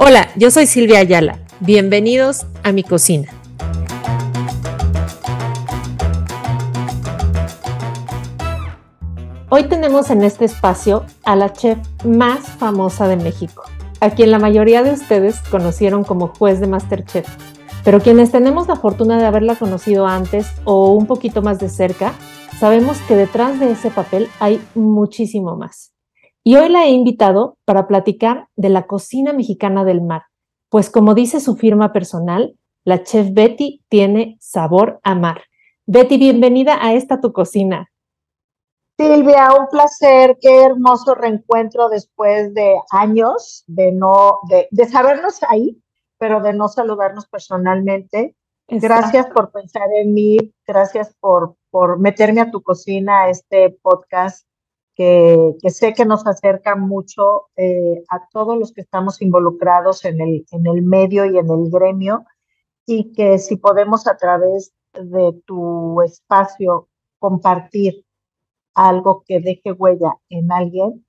Hola, yo soy Silvia Ayala. Bienvenidos a mi cocina. Hoy tenemos en este espacio a la chef más famosa de México, a quien la mayoría de ustedes conocieron como juez de Masterchef, pero quienes tenemos la fortuna de haberla conocido antes o un poquito más de cerca, sabemos que detrás de ese papel hay muchísimo más. Y hoy la he invitado para platicar de la cocina mexicana del mar, pues como dice su firma personal, la chef Betty tiene sabor a mar. Betty, bienvenida a esta tu cocina. Silvia, un placer, qué hermoso reencuentro después de años de no, de, sabernos ahí, pero de no saludarnos personalmente. Gracias por pensar en mí, gracias por, por meterme a tu cocina, a este podcast que, sé que nos acerca mucho eh, a todos los que estamos involucrados en el, en el medio y en el gremio y que si podemos a través de tu espacio compartir algo que deje huella en alguien,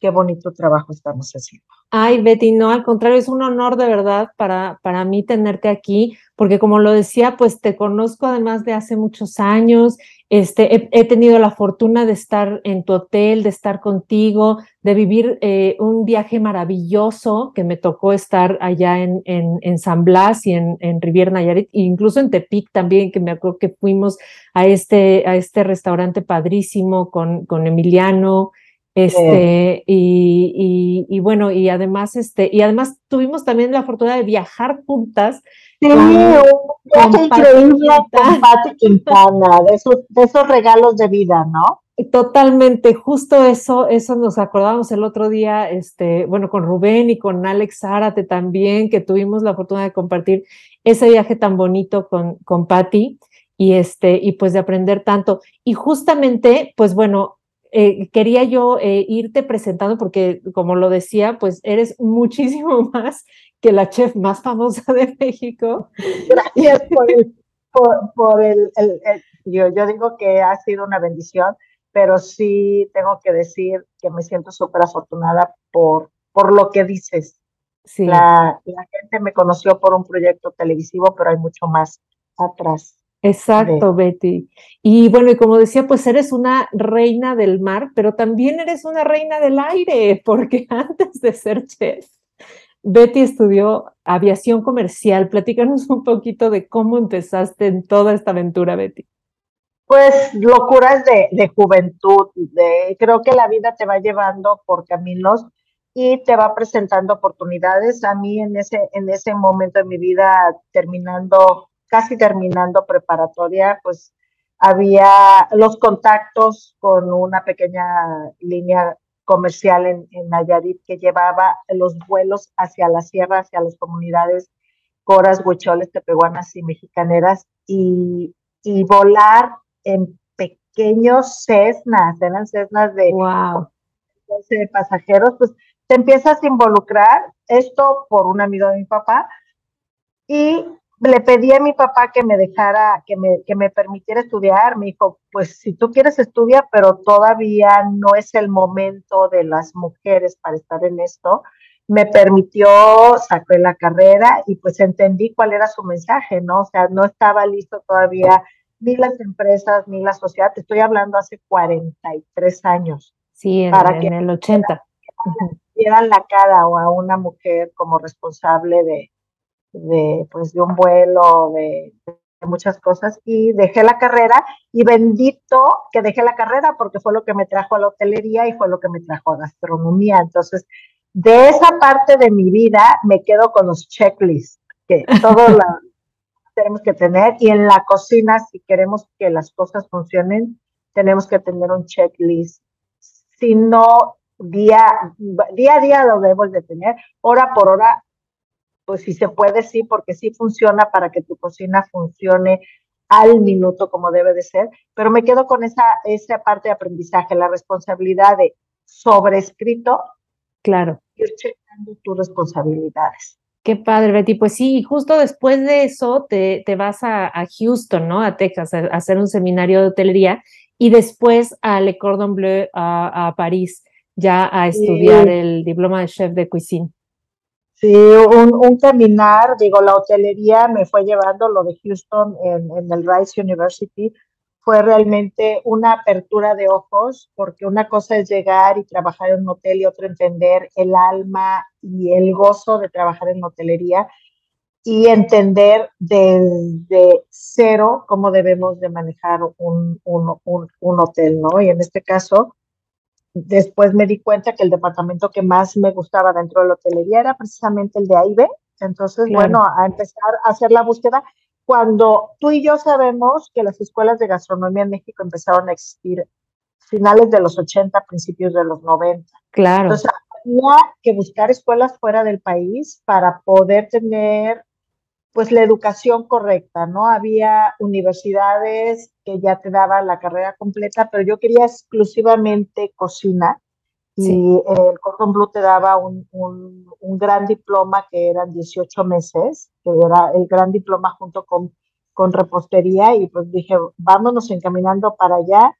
qué bonito trabajo estamos haciendo. Ay, Betty, no, al contrario, es un honor de verdad para, para mí tenerte aquí, porque como lo decía, pues te conozco además de hace muchos años, este, he, tenido la fortuna de estar en tu hotel, de estar contigo, de vivir eh, un viaje maravilloso que me tocó estar allá en, en, San Blas y en, en Riviera Nayarit, e incluso en Tepic también, que me acuerdo que fuimos a este, a este restaurante padrísimo con, con Emiliano. Este, y, y, bueno, y además, este, y además tuvimos también la fortuna de viajar juntas. Sí, un viaje increíble con Pati Quintana, de esos, de esos regalos de vida, ¿no? Totalmente, justo eso, eso nos acordamos el otro día, este, bueno, con Rubén y con Alex Zárate también, que tuvimos la fortuna de compartir ese viaje tan bonito con, con Patti y este, y pues de aprender tanto. Y justamente, pues bueno, eh, quería yo eh, irte presentando porque, como lo decía, pues eres muchísimo más que la chef más famosa de México. Gracias por el, por, el, yo, yo, digo que ha sido una bendición, pero sí tengo que decir que me siento súper afortunada por, por lo que dices. Sí. La, la gente me conoció por un proyecto televisivo, pero hay mucho más atrás. Exacto, Betty. Y bueno, y como decía, pues eres una reina del mar, pero también eres una reina del aire, porque antes de ser chef, Betty estudió aviación comercial. Platícanos un poquito de cómo empezaste en toda esta aventura, Betty. Pues locuras de, de juventud. De, creo que la vida te va llevando por caminos y te va presentando oportunidades. A mí en ese, en ese momento de mi vida, terminando casi terminando preparatoria, pues había los contactos con una pequeña línea comercial en, en Nayarit que llevaba los vuelos hacia la sierra, hacia las comunidades coras, huicholes, tepehuanas y mexicaneras y, y volar en pequeños Cessnas, eran Cessnas de, wow. de pasajeros, pues te empiezas a involucrar, esto por un amigo de mi papá, y le pedí a mi papá que me dejara, que me, que me permitiera estudiar. Me dijo, pues si tú quieres estudiar, pero todavía no es el momento de las mujeres para estar en esto. Me permitió, saqué la carrera y pues entendí cuál era su mensaje, ¿no? O sea, no estaba listo todavía ni las empresas ni la sociedad. Te estoy hablando hace 43 años. Sí, en, para que el 80. Dieran la cara a una mujer como responsable de, de, pues, de un vuelo, de, muchas cosas y dejé la carrera y bendito que dejé la carrera porque fue lo que me trajo a la hotelería y fue lo que me trajo a gastronomía. Entonces, de esa parte de mi vida me quedo con los checklists que todos la tenemos que tener y en la cocina si queremos que las cosas funcionen tenemos que tener un checklist. Si no, día, día a día lo debemos de tener, hora por hora pues si se puede, sí, porque sí funciona para que tu cocina funcione al minuto como debe de ser, pero me quedo con esa, esa parte de aprendizaje, la responsabilidad de sobrescrito. Claro. Ir checando tus responsabilidades. Qué padre, Betty. Pues sí, justo después de eso te, te vas a, Houston, ¿no? A Texas, a, hacer un seminario de hotelería y después a Le Cordon Bleu a, París, ya a estudiar el diploma de chef de cuisine. Sí, un, caminar, digo, la hotelería me fue llevando lo de Houston en, en el Rice University, fue realmente una apertura de ojos, porque una cosa es llegar y trabajar en un hotel y otra entender el alma y el gozo de trabajar en hotelería y entender desde cero cómo debemos de manejar un, un, un, hotel, ¿no? Y en este caso, después me di cuenta que el departamento que más me gustaba dentro de la hotelería era precisamente el de AIB. Entonces, bueno, a empezar a hacer la búsqueda cuando tú y yo sabemos que las escuelas de gastronomía en México empezaron a existir finales de los 80, principios de los 90. Claro. Entonces, había que buscar escuelas fuera del país para poder tener pues la educación correcta, ¿no? Había universidades que ya te daban la carrera completa, pero yo quería exclusivamente cocina y el Cordon Bleu te daba un, un, un, gran diploma que eran 18 meses, que era el gran diploma junto con, con repostería y pues dije, vámonos encaminando para allá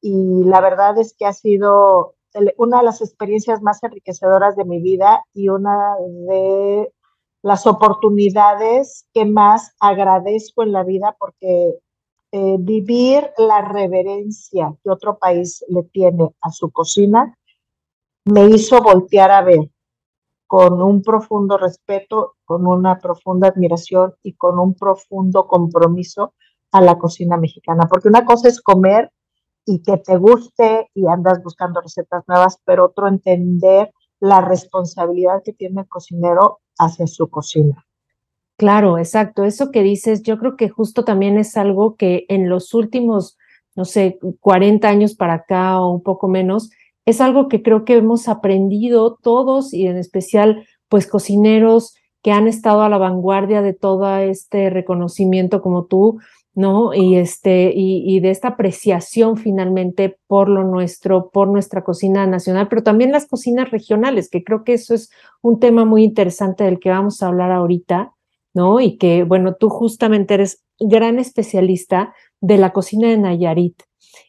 y la verdad es que ha sido una de las experiencias más enriquecedoras de mi vida y una de las oportunidades que más agradezco en la vida porque eh, vivir la reverencia que otro país le tiene a su cocina me hizo voltear a ver con un profundo respeto, con una profunda admiración y con un profundo compromiso a la cocina mexicana. Porque una cosa es comer y que te guste y andas buscando recetas nuevas, pero otro entender la responsabilidad que tiene el cocinero hacia su cocina. Claro, exacto. Eso que dices, yo creo que justo también es algo que en los últimos, no sé, 40 años para acá o un poco menos, es algo que creo que hemos aprendido todos y en especial pues cocineros que han estado a la vanguardia de todo este reconocimiento como tú, ¿no? Y, este, y, de esta apreciación finalmente por lo nuestro, por nuestra cocina nacional, pero también las cocinas regionales, que creo que eso es un tema muy interesante del que vamos a hablar ahorita, ¿no? Y que, bueno, tú justamente eres gran especialista de la cocina de Nayarit.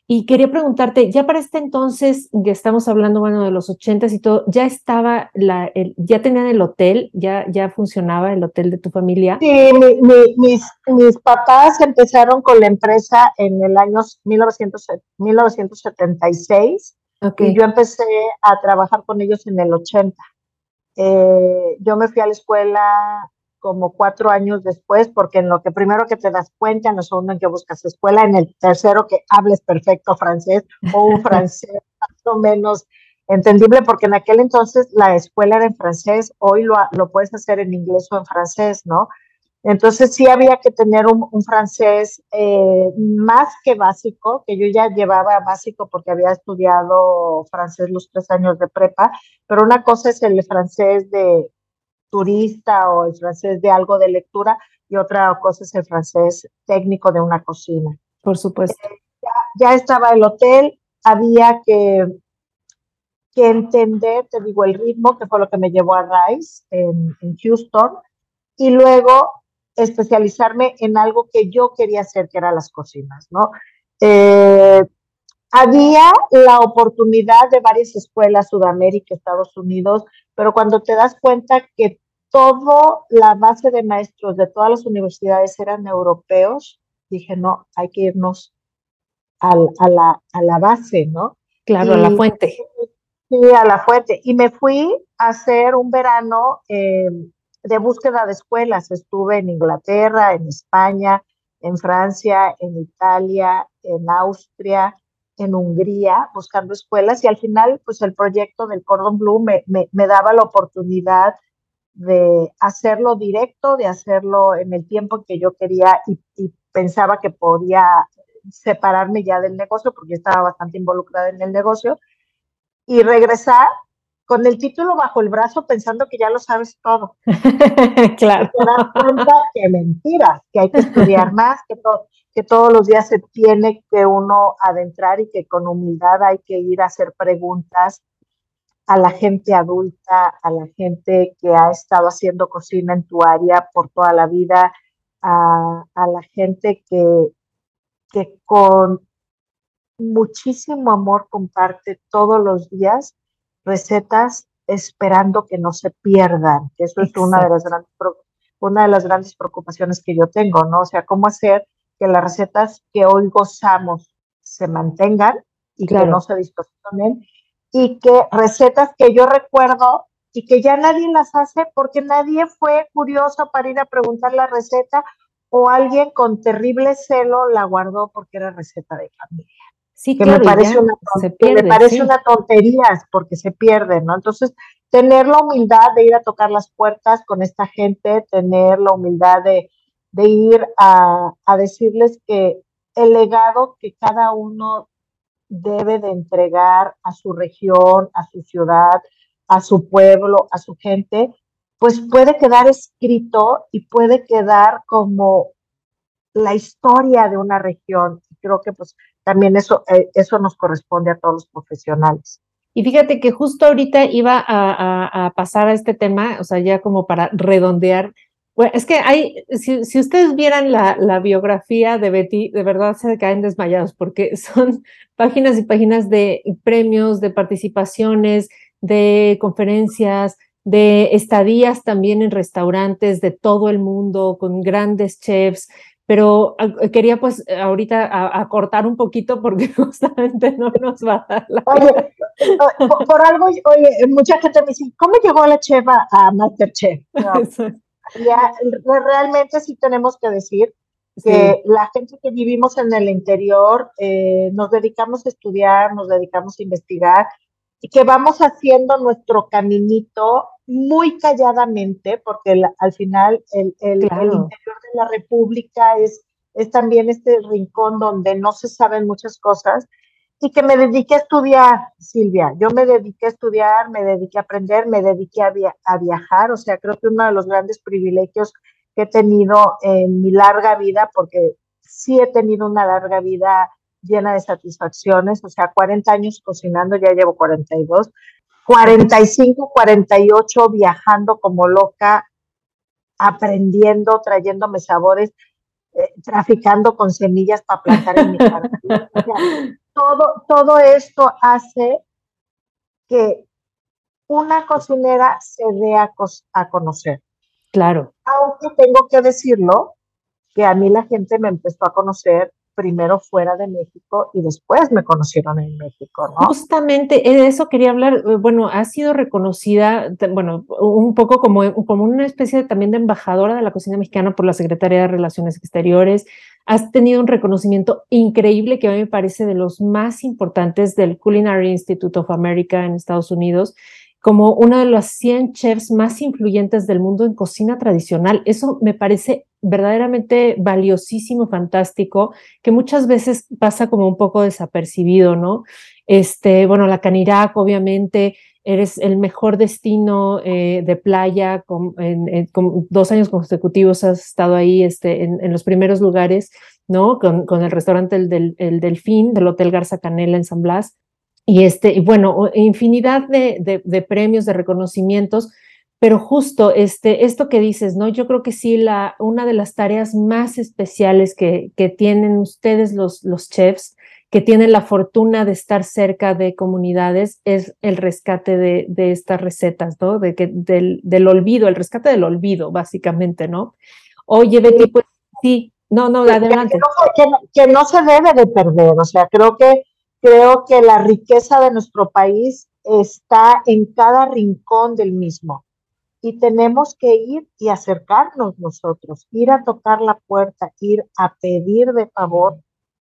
Y quería preguntarte, ya para este entonces, que estamos hablando, bueno, de los ochentas y todo, ¿ya estaba, la, ya tenían el hotel? ¿Ya, ¿Ya funcionaba el hotel de tu familia? Sí, mis, mis papás empezaron con la empresa en el año 1976 y yo empecé a trabajar con ellos en el 80. Eh, yo me fui a la escuela como cuatro años después, porque en lo que primero que te das cuenta, en lo segundo en que buscas escuela, en el tercero que hables perfecto francés o un francés más o menos entendible, porque en aquel entonces la escuela era en francés, hoy lo, lo puedes hacer en inglés o en francés, ¿no? Entonces sí había que tener un, un francés eh, más que básico, que yo ya llevaba básico porque había estudiado francés los tres años de prepa, pero una cosa es el francés de, turista o el francés de algo de lectura y otra cosa es el francés técnico de una cocina. Por supuesto. Eh, ya, estaba el hotel, había que, que entender, te digo, el ritmo, que fue lo que me llevó a Rice en, Houston, y luego especializarme en algo que yo quería hacer, que eran las cocinas, ¿no? Eh, había la oportunidad de varias escuelas, Sudamérica, Estados Unidos, pero cuando te das cuenta que todo la base de maestros de todas las universidades eran europeos, dije, no, hay que irnos a, la, a la base, ¿no? Claro, a la fuente. Sí, a la fuente. Y me fui a hacer un verano eh, de búsqueda de escuelas. Estuve en Inglaterra, en España, en Francia, en Italia, en Austria, en Hungría buscando escuelas y al final pues el proyecto del Cordon Blue me, me, daba la oportunidad de hacerlo directo, de hacerlo en el tiempo que yo quería y, y, pensaba que podía separarme ya del negocio porque estaba bastante involucrada en el negocio y regresar con el título bajo el brazo pensando que ya lo sabes todo. claro. te das cuenta que mentiras, que hay que estudiar más, que que todos los días se tiene que uno adentrar y que con humildad hay que ir a hacer preguntas a la gente adulta, a la gente que ha estado haciendo cocina en tu área por toda la vida, a, la gente que, que con muchísimo amor comparte todos los días recetas esperando que no se pierdan, que eso es una de las grandes una de las grandes preocupaciones que yo tengo, ¿no? O sea, cómo hacer que las recetas que hoy gozamos se mantengan y que no se distorsionen y que recetas que yo recuerdo y que ya nadie las hace porque nadie fue curioso para ir a preguntar la receta o alguien con terrible celo la guardó porque era receta de familia. Sí, que me parece, una, me parece una tontería porque se pierde, ¿no? Entonces, tener la humildad de ir a tocar las puertas con esta gente, tener la humildad de, ir a, a decirles que el legado que cada uno debe de entregar a su región, a su ciudad, a su pueblo, a su gente, pues puede quedar escrito y puede quedar como la historia de una región. Creo que pues también eso, eh, eso nos corresponde a todos los profesionales. Y fíjate que justo ahorita iba a, pasar a este tema, o sea, ya como para redondear. Bueno, es que hay, si, ustedes vieran la, la, biografía de Betty, de verdad se caen desmayados porque son páginas y páginas de premios, de participaciones, de conferencias, de estadías también en restaurantes de todo el mundo, con grandes chefs, pero ah, quería pues ahorita acortar un poquito porque justamente no nos va a dar la... Oye, por, algo, oye, mucha gente me dice, ¿cómo llegó la chef a, Masterchef? ya, realmente sí tenemos que decir que la gente que vivimos en el interior eh, nos dedicamos a estudiar, nos dedicamos a investigar que vamos haciendo nuestro caminito muy calladamente, porque al final el, interior de la República es, es también este rincón donde no se saben muchas cosas, y que me dediqué a estudiar, Silvia. Yo me dediqué a estudiar, me dediqué a aprender, me dediqué a, a viajar, o sea, creo que uno de los grandes privilegios que he tenido en mi larga vida, porque sí he tenido una larga vida llena de satisfacciones, o sea, 40 años cocinando, ya llevo 42, 45, 48 viajando como loca, aprendiendo, trayéndome sabores, eh, traficando con semillas para plantar en mi jardín. todo, todo esto hace que una cocinera se dé a, a conocer. Claro. Aunque tengo que decirlo, que a mí la gente me empezó a conocer primero fuera de México y después me conocieron en México, ¿no? Justamente de eso quería hablar. Eh, bueno, ha sido reconocida, bueno, un poco como, como una especie también de embajadora de la cocina mexicana por la Secretaría de Relaciones Exteriores. Has tenido un reconocimiento increíble que a mí me parece de los más importantes del Culinary Institute of America en Estados Unidos como uno de los 100 chefs más influyentes del mundo en cocina tradicional. Eso me parece verdaderamente valiosísimo, fantástico, que muchas veces pasa como un poco desapercibido, ¿no? Este, bueno, la Canirac, obviamente, eres el mejor destino eh, de playa, con, dos años consecutivos has estado ahí este, en, los primeros lugares, ¿no? Con, el restaurante el, del, el Delfín, del Hotel Garza Canela en San Blas. Y, este, y bueno, infinidad de, de, de premios, de reconocimientos, pero justo este, esto que dices, ¿no? Yo creo que sí, la, una de las tareas más especiales que, que tienen ustedes los, los chefs, que tienen la fortuna de estar cerca de comunidades, es el rescate de, de estas recetas, ¿no? De que, del, del, olvido, el rescate del olvido, básicamente, ¿no? Oye, Betty, pues sí, no, no, adelante. Que no, que no se debe de perder, o sea, creo que, creo que la riqueza de nuestro país está en cada rincón del mismo. Y tenemos que ir y acercarnos nosotros, ir a tocar la puerta, ir a pedir de favor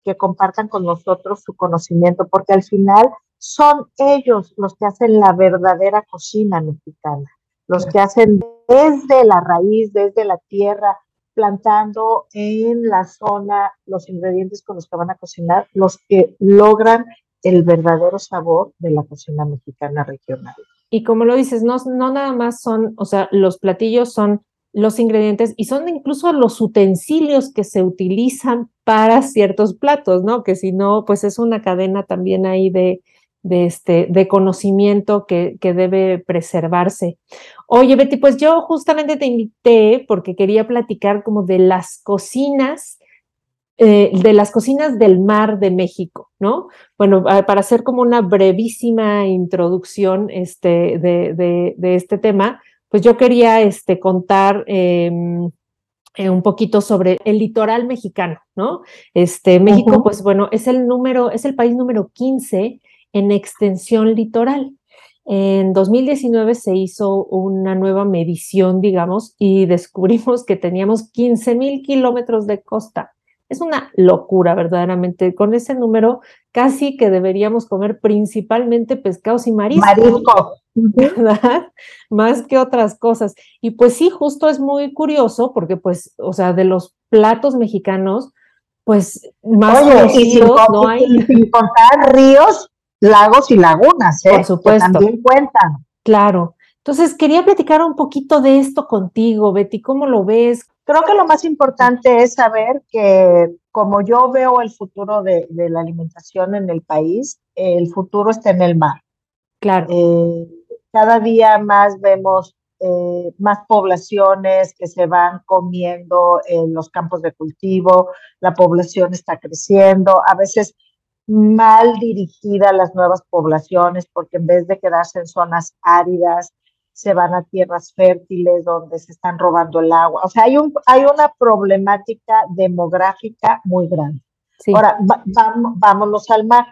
que compartan con nosotros su conocimiento, porque al final son ellos los que hacen la verdadera cocina mexicana, los que hacen desde la raíz, desde la tierra, plantando en la zona los ingredientes con los que van a cocinar, los que logran el verdadero sabor de la cocina mexicana regional. Y como lo dices, no, no nada más son, o sea, los platillos son los ingredientes y son incluso los utensilios que se utilizan para ciertos platos, ¿no? Que si no, pues es una cadena también ahí de, de, este, de conocimiento que, que debe preservarse. Oye, Betty, pues yo justamente te invité porque quería platicar como de las cocinas eh, de las cocinas del mar de México, ¿no? Bueno, para hacer como una brevísima introducción este, de, este tema, pues yo quería este, contar em, eh, un poquito sobre el litoral mexicano, ¿no? Este, México, pues bueno, es el número, es el país número 15 en extensión litoral. En 2019 se hizo una nueva medición, digamos, y descubrimos que teníamos 15 mil kilómetros de costa. Es una locura, verdaderamente. Con ese número, casi que deberíamos comer principalmente pescados y mariscos. Marisco. ¿Verdad? Más que otras cosas. Y pues sí, justo es muy curioso porque, pues, o sea, de los platos mexicanos, pues más Oye, y sin, no hay. sin contar ríos, lagos y lagunas, ¿eh? Por supuesto. Que también cuentan. Claro. Entonces, quería platicar un poquito de esto contigo, Betty. ¿Cómo lo ves? Creo que lo más importante es saber que como yo veo el futuro de, la alimentación en el país, el futuro está en el mar. Claro. Eh, cada día más vemos eh, más poblaciones que se van comiendo en los campos de cultivo, la población está creciendo, a veces mal dirigida las nuevas poblaciones porque en vez de quedarse en zonas áridas, se van a tierras fértiles donde se están robando el agua. O sea, hay, un, hay una problemática demográfica muy grande. Ahora, vámonos al mar.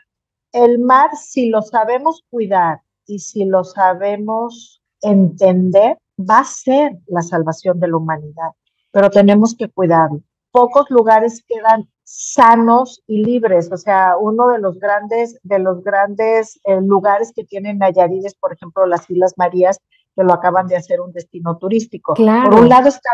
El mar, si lo sabemos cuidar y si lo sabemos entender, va a ser la salvación de la humanidad, pero tenemos que cuidarlo. Pocos lugares quedan sanos y libres. O sea, uno de los grandes, de los grandes eh, lugares que tienen Nayarit es, por ejemplo, las Islas Marías, que lo acaban de hacer un destino turístico. Por un lado está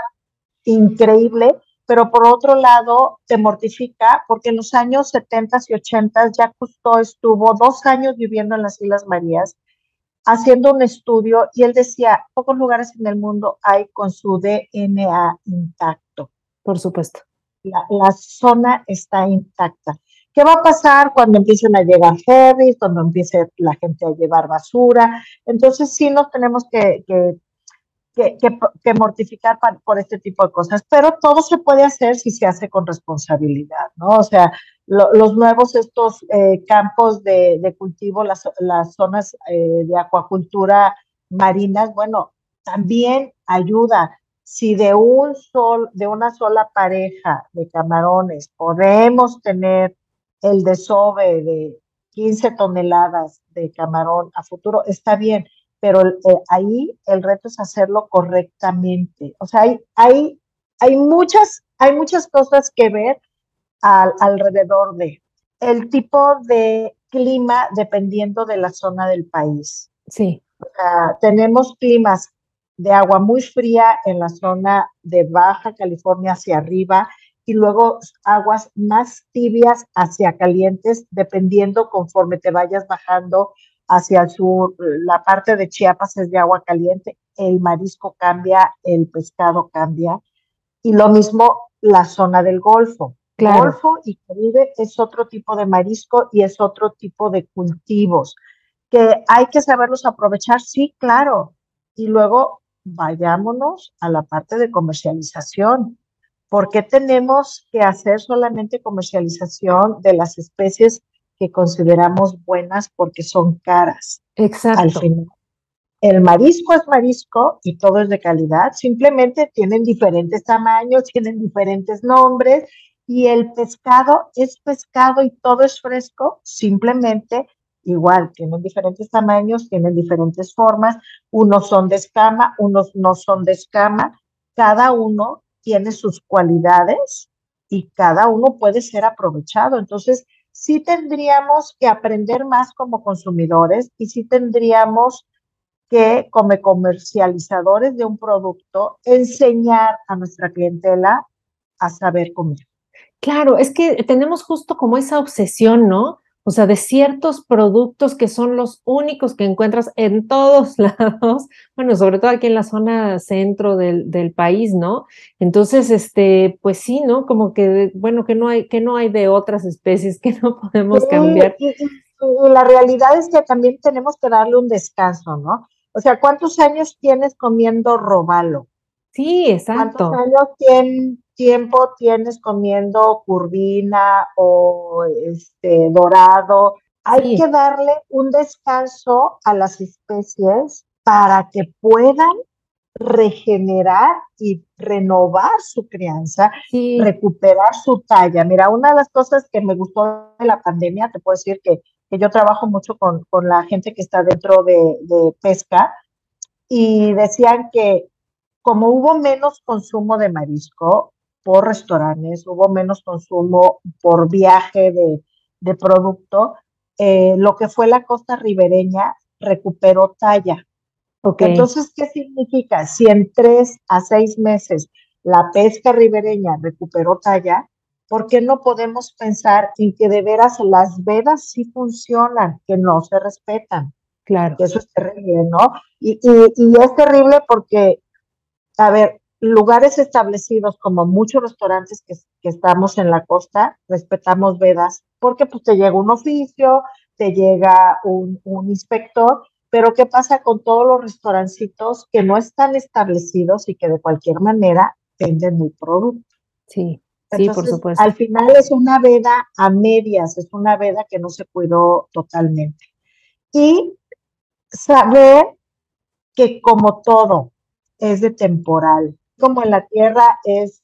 increíble, pero por otro lado te mortifica porque en los años 70 y 80 ya Cousteau estuvo dos años viviendo en las Islas Marías haciendo un estudio y él decía, pocos lugares en el mundo hay con su DNA intacto. Por supuesto. La, zona está intacta. ¿Qué va a pasar cuando empiecen a llegar ferries, cuando empiece la gente a llevar basura? Entonces sí nos tenemos que, que, mortificar por este tipo de cosas, pero todo se puede hacer si se hace con responsabilidad, ¿no? O sea, los nuevos estos eh, campos de, cultivo, las, zonas eh, de acuacultura marinas, bueno, también ayuda. Si de un sol, de una sola pareja de camarones podemos tener el desove de 15 toneladas de camarón a futuro, está bien, pero eh, ahí el reto es hacerlo correctamente. O sea, hay, hay, hay, muchas, hay muchas cosas que ver alrededor de el tipo de clima dependiendo de la zona del país. Sí. tenemos climas de agua muy fría en la zona de Baja California hacia arriba y luego aguas más tibias hacia calientes, dependiendo conforme te vayas bajando hacia el sur. La parte de Chiapas es de agua caliente, el marisco cambia, el pescado cambia, y lo mismo la zona del Golfo. Golfo y Caribe es otro tipo de marisco y es otro tipo de cultivos que hay que saberlos aprovechar, sí, claro. Y luego vayámonos a la parte de comercialización. ¿Por qué tenemos que hacer solamente comercialización de las especies que consideramos buenas porque son caras? Exacto. Al final. El marisco es marisco y todo es de calidad, simplemente tienen diferentes tamaños, tienen diferentes nombres y el pescado es pescado y todo es fresco, simplemente igual, tienen diferentes tamaños, tienen diferentes formas, unos son de escama, unos no son de escama, cada uno tiene sus cualidades y cada uno puede ser aprovechado. Entonces, sí tendríamos que aprender más como consumidores y sí tendríamos que, como comercializadores de un producto, enseñar a nuestra clientela a saber comer. Claro, es que tenemos justo como esa obsesión, ¿no? O sea, de ciertos productos que son los únicos que encuentras en todos lados, bueno, sobre todo aquí en la zona centro del, del, país, ¿no? Entonces, este, pues sí, ¿no? Como que, bueno, que no hay, que no hay de otras especies que no podemos cambiar. Y, la realidad es que también tenemos que darle un descanso, ¿no? O sea, ¿cuántos años tienes comiendo robalo? Sí, exacto. ¿Cuántos años tiempo tienes comiendo curvina o este dorado. Hay que darle un descanso a las especies para que puedan regenerar y renovar su crianza, recuperar su talla. Mira, una de las cosas que me gustó de la pandemia, te puedo decir que, que yo trabajo mucho con, con, la gente que está dentro de, de pesca y decían que como hubo menos consumo de marisco por restaurantes, hubo menos consumo por viaje de, de producto, eh, lo que fue la costa ribereña recuperó talla. Entonces, ¿qué significa? Si en tres a seis meses la pesca ribereña recuperó talla, ¿por qué no podemos pensar en que de veras las vedas sí funcionan, que no se respetan? Claro. eso es terrible, ¿no? Y, y, es terrible porque, a ver, lugares establecidos como muchos restaurantes que, que, estamos en la costa, respetamos vedas, porque pues te llega un oficio, te llega un, un inspector pero ¿qué pasa con todos los restaurancitos que no están establecidos y que de cualquier manera venden el producto? Sí, sí, por supuesto. Al final es una veda a medias, es una veda que no se cuidó totalmente. Y saber que como todo es de temporal, como en la tierra es,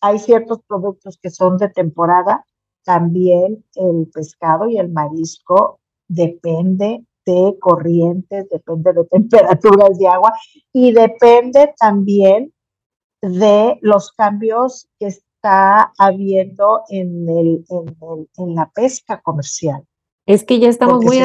hay ciertos productos que son de temporada, también el pescado y el marisco depende de corrientes, depende de temperaturas de agua y depende también de los cambios que está habiendo en, el, en, la pesca comercial. Es que ya estamos muy,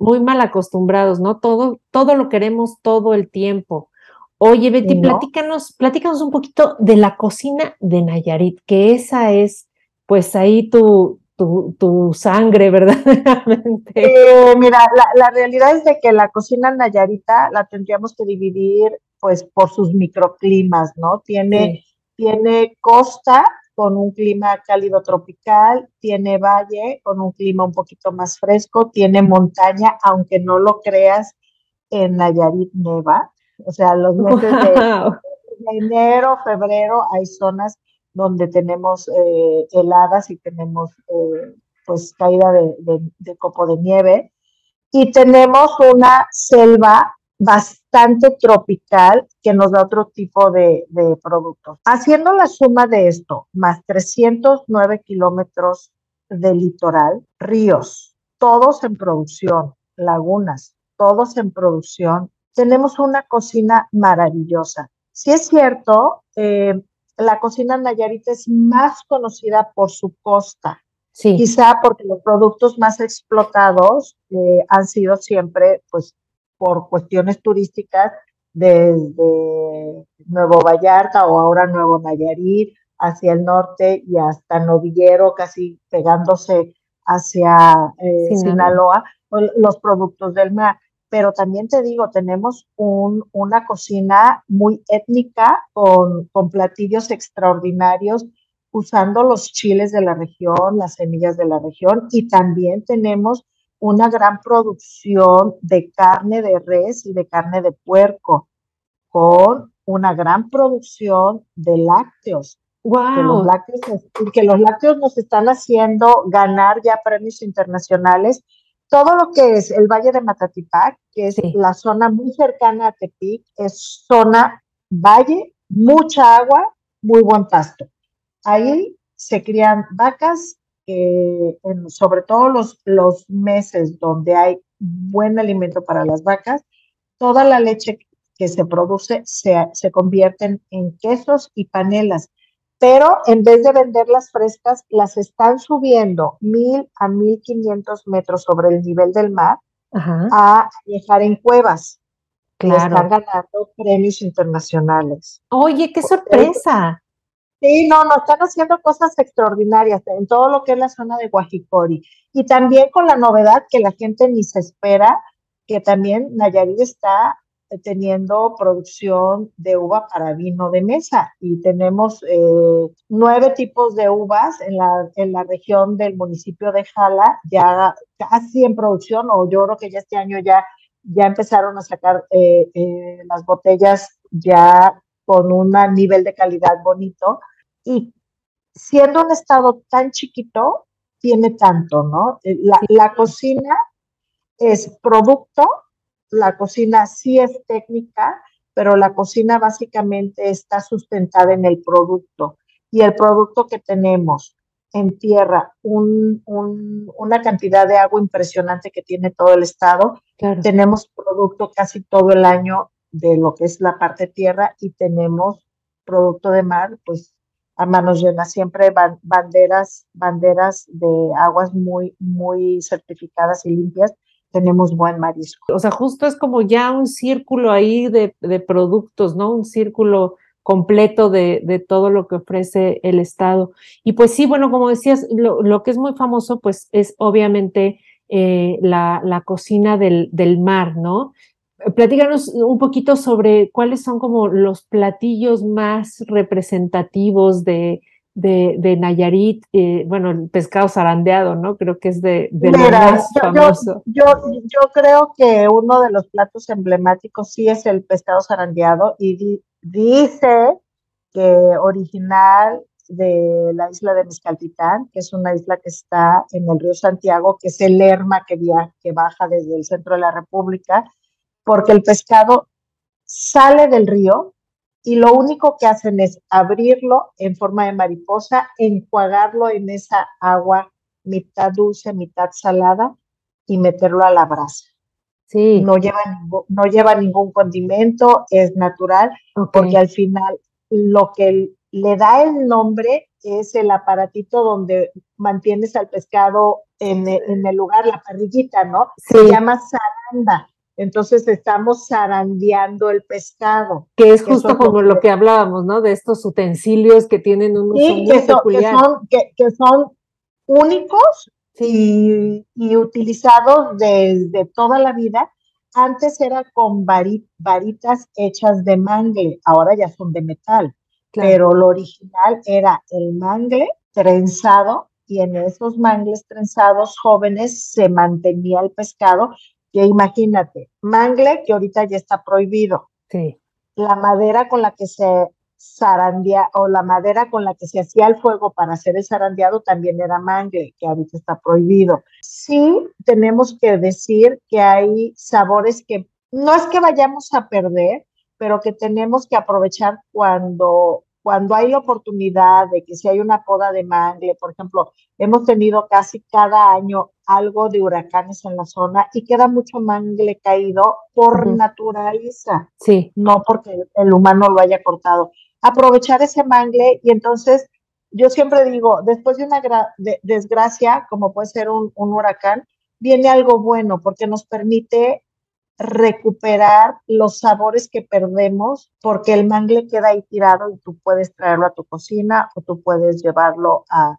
muy mal acostumbrados, ¿no? Todo, todo lo queremos todo el tiempo. Oye, Betty, platícanos, platícanos un poquito de la cocina de Nayarit, que esa es, pues ahí tu, tu, sangre, verdaderamente. Eh, mira, la, realidad es de que la cocina nayarita la tendríamos que dividir pues por sus microclimas, ¿no? Tiene, tiene costa con un clima cálido tropical, tiene valle con un clima un poquito más fresco, tiene montaña, aunque no lo creas, en Nayarit neva, o sea, los meses de enero, febrero hay zonas donde tenemos eh, heladas y tenemos eh, pues caída de, copo de nieve. Y tenemos una selva bastante tropical que nos da otro tipo de, de, productos. Haciendo la suma de esto, más 309 kilómetros de litoral, ríos, todos en producción, lagunas, todos en producción, tenemos una cocina maravillosa. Si es cierto, eh, la cocina nayarita es más conocida por su costa. Sí. Quizá porque los productos más explotados eh, han sido siempre, pues, por cuestiones turísticas desde Nuevo Vallarta o ahora Nuevo Nayarit hacia el norte y hasta Novillero, casi pegándose hacia eh, Sinaloa, los productos del mar pero también te digo, tenemos un, una cocina muy étnica con, con, platillos extraordinarios usando los chiles de la región, las semillas de la región y también tenemos una gran producción de carne de res y de carne de puerco con una gran producción de lácteos. Wow. Que, los lácteos que los lácteos nos están haciendo ganar ya premios internacionales todo lo que es el Valle de Matatipac, que es la zona muy cercana a Tepic, es zona valle, mucha agua, muy buen pasto. Ahí se crían vacas, sobre todo los, los meses donde hay buen alimento para las vacas, toda la leche que se produce se, se convierte en quesos y panelas pero en vez de venderlas frescas, las están subiendo mil a mil quinientos metros sobre el nivel del mar a dejar en cuevas. Claro. están ganando premios internacionales. Oye, qué sorpresa. Sí, no, no, están haciendo cosas extraordinarias en todo lo que es la zona de Guajicori. Y también con la novedad que la gente ni se espera, que también Nayarit está teniendo producción de uva para vino de mesa y tenemos eh, nueve tipos de uvas en la, en la región del municipio de Jala, ya casi en producción, o yo creo que ya este año ya, ya empezaron a sacar eh, eh, las botellas ya con un nivel de calidad bonito. y siendo un estado tan chiquito, tiene tanto, ¿no? Eh, la, la cocina es producto, la cocina sí es técnica, pero la cocina básicamente está sustentada en el producto. Y el producto que tenemos en tierra, una cantidad de agua impresionante que tiene todo el estado. Tenemos producto casi todo el año de lo que es la parte tierra y tenemos producto de mar, pues a manos llenas, siempre banderas, banderas de aguas muy, muy certificadas y limpias. Tenemos buen marisco. O sea, justo es como ya un círculo ahí de, de productos, ¿no? Un círculo completo de, de, todo lo que ofrece el Estado. Y pues sí, bueno, como decías, lo, lo que es muy famoso, pues es obviamente eh, la, la, cocina del, del, mar, ¿no? Platícanos un poquito sobre cuáles son como los platillos más representativos de, de, de Nayarit, eh, bueno, el pescado zarandeado, ¿no? Creo que es de, de lo más famoso. Yo, yo, creo que uno de los platos emblemáticos sí es el pescado zarandeado y Dice que original de la isla de Mezcaltitán, que es una isla que está en el río Santiago, que es el Lerma que, que baja desde el centro de la República, porque el pescado sale del río y lo único que hacen es abrirlo en forma de mariposa, enjuagarlo en esa agua mitad dulce, mitad salada y meterlo a la brasa. No lleva, no lleva ningún condimento, es natural, porque al final lo que le da el nombre es el aparatito donde mantienes al pescado en, el lugar, la parrillita, ¿no? Se llama zaranda. Entonces estamos zarandeando el pescado. Que es justo como lo que hablábamos, ¿no? De estos utensilios que tienen un uso muy que son, que son únicos y, utilizados desde toda la vida. Antes era con varitas hechas de mangle, ahora ya son de metal, pero lo original era el mangle trenzado y en esos mangles trenzados jóvenes se mantenía el pescado, que imagínate, mangle que ahorita ya está prohibido. Sí. La madera con la que se zarandea o la madera con la que se hacía el fuego para hacer el zarandeado también era mangle, que ahorita está prohibido. Sí tenemos que decir que hay sabores que no es que vayamos a perder, pero que tenemos que aprovechar cuando cuando hay la oportunidad de que si hay una poda de mangle, por ejemplo, hemos tenido casi cada año algo de huracanes en la zona y queda mucho mangle caído por naturaleza, sí. no porque el humano lo haya cortado aprovechar ese mangle y entonces yo siempre digo, después de una desgracia, como puede ser un, huracán, viene algo bueno porque nos permite recuperar los sabores que perdemos porque el mangle queda ahí tirado y tú puedes traerlo a tu cocina o tú puedes llevarlo a,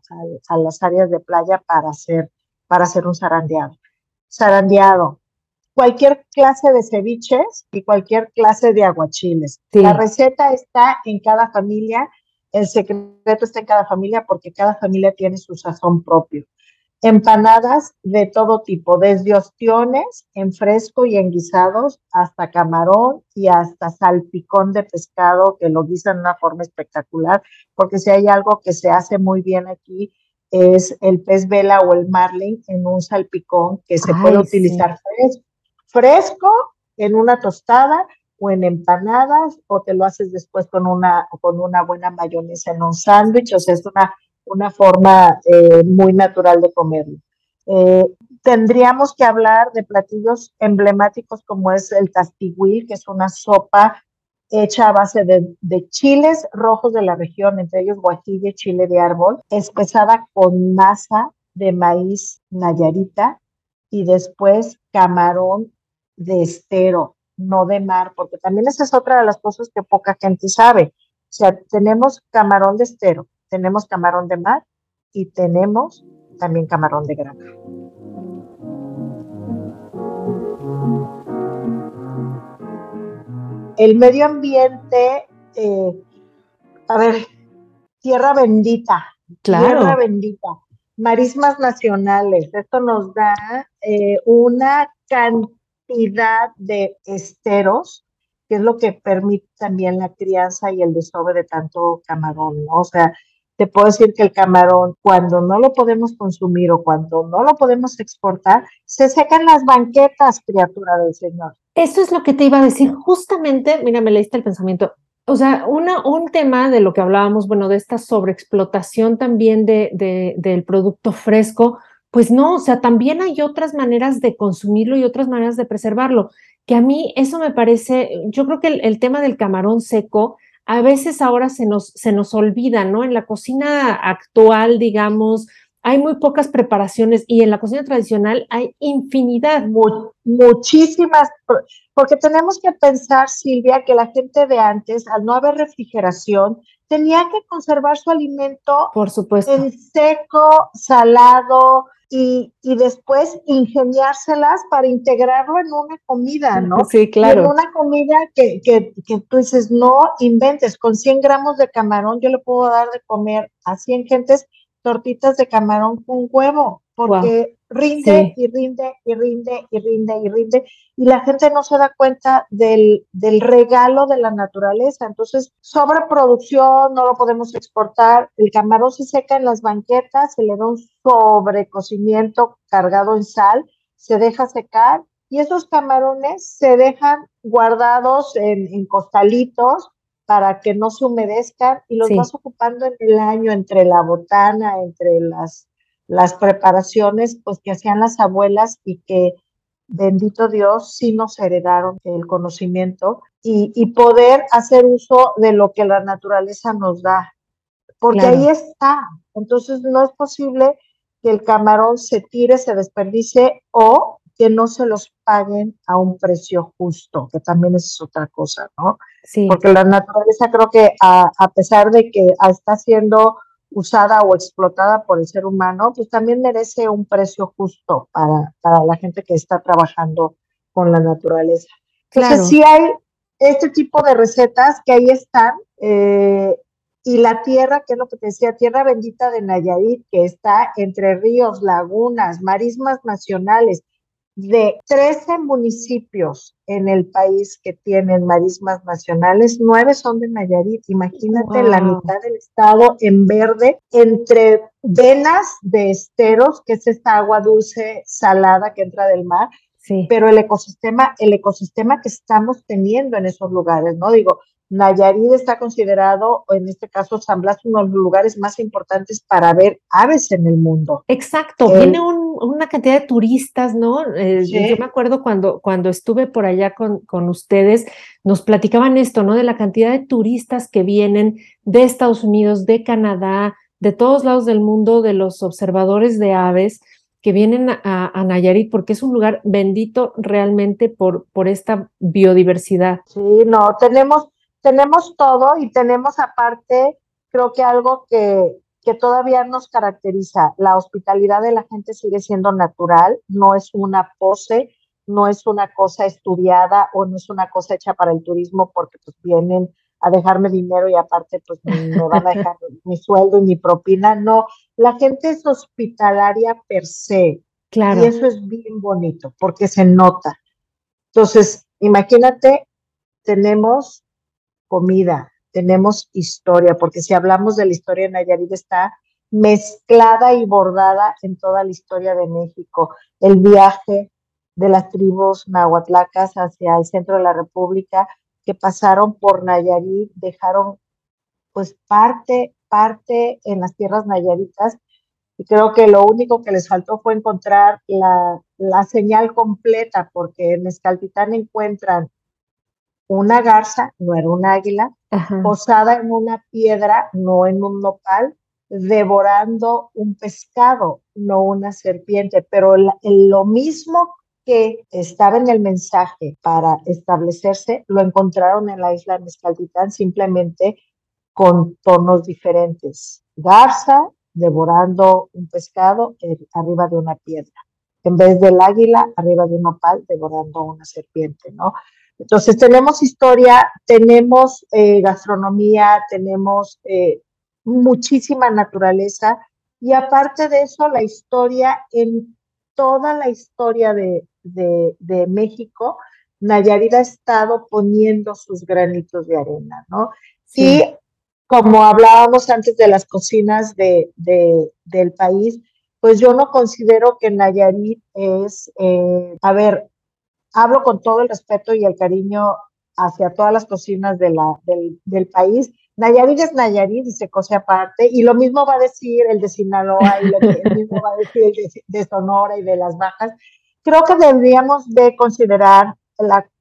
las áreas de playa para hacer, para hacer un zarandeado. Zarandeado, cualquier clase de ceviches y cualquier clase de aguachiles. La receta está en cada familia, el secreto está en cada familia porque cada familia tiene su sazón propio. Empanadas de todo tipo, desde ostiones en fresco y en guisados hasta camarón y hasta salpicón de pescado que lo guisan de una forma espectacular, porque si hay algo que se hace muy bien aquí es el pez vela o el marlin en un salpicón que se puede utilizar fresco fresco en una tostada o en empanadas o te lo haces después con una, con una buena mayonesa en un sándwich, o sea, es una, una forma eh, muy natural de comerlo. Eh, tendríamos que hablar de platillos emblemáticos como es el tastiguil, que es una sopa hecha a base de, chiles rojos de la región, entre ellos guajillo y chile de árbol, espesada con masa de maíz nayarita y después camarón de estero, no de mar, porque también esa es otra de las cosas que poca gente sabe. O sea, tenemos camarón de estero, tenemos camarón de mar y tenemos también camarón de granja. El medio ambiente, eh, a ver, tierra bendita, claro. tierra bendita, marismas nacionales, esto nos da eh, una cantidad de esteros, que es lo que permite también la crianza y el desove de tanto camarón, ¿no? O sea, te puedo decir que el camarón, cuando no lo podemos consumir o cuando no lo podemos exportar, se secan las banquetas, criatura del Señor. Eso es lo que te iba a decir. Justamente, mira, me leíste el pensamiento. O sea, una, un tema de lo que hablábamos, bueno, de esta sobreexplotación también de, de, del producto fresco, pues no, o sea, también hay otras maneras de consumirlo y otras maneras de preservarlo, que a mí eso me parece, yo creo que el tema del camarón seco, a veces ahora se nos, se nos olvida, ¿no? En la cocina actual, digamos, hay muy pocas preparaciones y en la cocina tradicional hay infinidad. muchísimas, porque tenemos que pensar, Silvia, que la gente de antes, al no haber refrigeración, tenía que conservar su alimento Por supuesto. en seco, salado, y, y, después ingeniárselas para integrarlo en una comida, ¿no? Sí, claro. en una comida que, que, que, tú dices, no inventes, con 100 gramos de camarón yo le puedo dar de comer a 100 gentes tortitas de camarón con huevo, porque rinde y rinde y rinde y rinde y rinde y la gente no se da cuenta del, del regalo de la naturaleza. Entonces, sobreproducción, no lo podemos exportar, el camarón se seca en las banquetas, se le da un sobrecocimiento cargado en sal, se deja secar y esos camarones se dejan guardados en, en costalitos para que no se humedezcan y los sí. vas ocupando en el año entre la botana, entre las, las preparaciones pues que hacían las abuelas y que bendito Dios sí nos heredaron el conocimiento y, y poder hacer uso de lo que la naturaleza nos da, porque claro. ahí está. Entonces no es posible que el camarón se tire, se desperdice o que no se los paguen a un precio justo, que también es otra cosa, ¿no? Sí. Porque la naturaleza creo que a, a, pesar de que está siendo usada o explotada por el ser humano, pues también merece un precio justo para, para la gente que está trabajando con la naturaleza. Entonces claro. sí hay este tipo de recetas que ahí están, eh, y la tierra, que es lo que te decía, tierra bendita de Nayarit, que está entre ríos, lagunas, marismas nacionales, de 13 municipios en el país que tienen marismas nacionales, nueve son de Nayarit. Imagínate wow. la mitad del estado en verde, entre venas de esteros, que es esta agua dulce salada que entra del mar, sí. pero el ecosistema, el ecosistema que estamos teniendo en esos lugares, ¿no? Digo, Nayarit está considerado, en este caso San Blas, uno de los lugares más importantes para ver aves en el mundo. Exacto, eh, viene un, una cantidad de turistas, ¿no? Eh, Sí. Yo me acuerdo cuando, cuando estuve por allá con, con ustedes, nos platicaban esto, ¿no? De la cantidad de turistas que vienen de Estados Unidos, de Canadá, de todos lados del mundo, de los observadores de aves que vienen a, a, Nayarit porque es un lugar bendito realmente por, por esta biodiversidad. Sí, no, tenemos tenemos todo y tenemos aparte, creo que algo que, que todavía nos caracteriza, la hospitalidad de la gente sigue siendo natural, no es una pose, no es una cosa estudiada o no es una cosa hecha para el turismo porque pues vienen a dejarme dinero y aparte pues me van a dejar mi sueldo y mi propina, no, la gente es hospitalaria per se claro. y eso es bien bonito porque se nota. Entonces, imagínate, tenemos comida, tenemos historia, porque si hablamos de la historia de Nayarit está mezclada y bordada en toda la historia de México. El viaje de las tribus nahuatlacas hacia el centro de la República que pasaron por Nayarit, dejaron pues parte, parte en las tierras nayaritas y creo que lo único que les faltó fue encontrar la, la señal completa, porque en Escaltitán encuentran una garza, no era un águila, Ajá. posada en una piedra, no en un nopal, devorando un pescado, no una serpiente, pero la, lo mismo que estaba en el mensaje para establecerse, lo encontraron en la isla de Mezcaltitán simplemente con tonos diferentes. Garza devorando un pescado eh, arriba de una piedra. En vez del águila, arriba de un nopal, devorando una serpiente, ¿no? Entonces tenemos historia, tenemos eh, gastronomía, tenemos eh, muchísima naturaleza y aparte de eso la historia, en toda la historia de, de, de México, Nayarit ha estado poniendo sus granitos de arena, ¿no? Sí. Y como hablábamos antes de las cocinas de, del país, pues yo no considero que Nayarit es, eh, a ver, hablo con todo el respeto y el cariño hacia todas las cocinas de la, del, del país, Nayarit es Nayarit y se cose aparte, y lo mismo va a decir el de Sinaloa, y lo mismo va a decir el de, Sonora y de las Bajas. Creo que deberíamos de considerar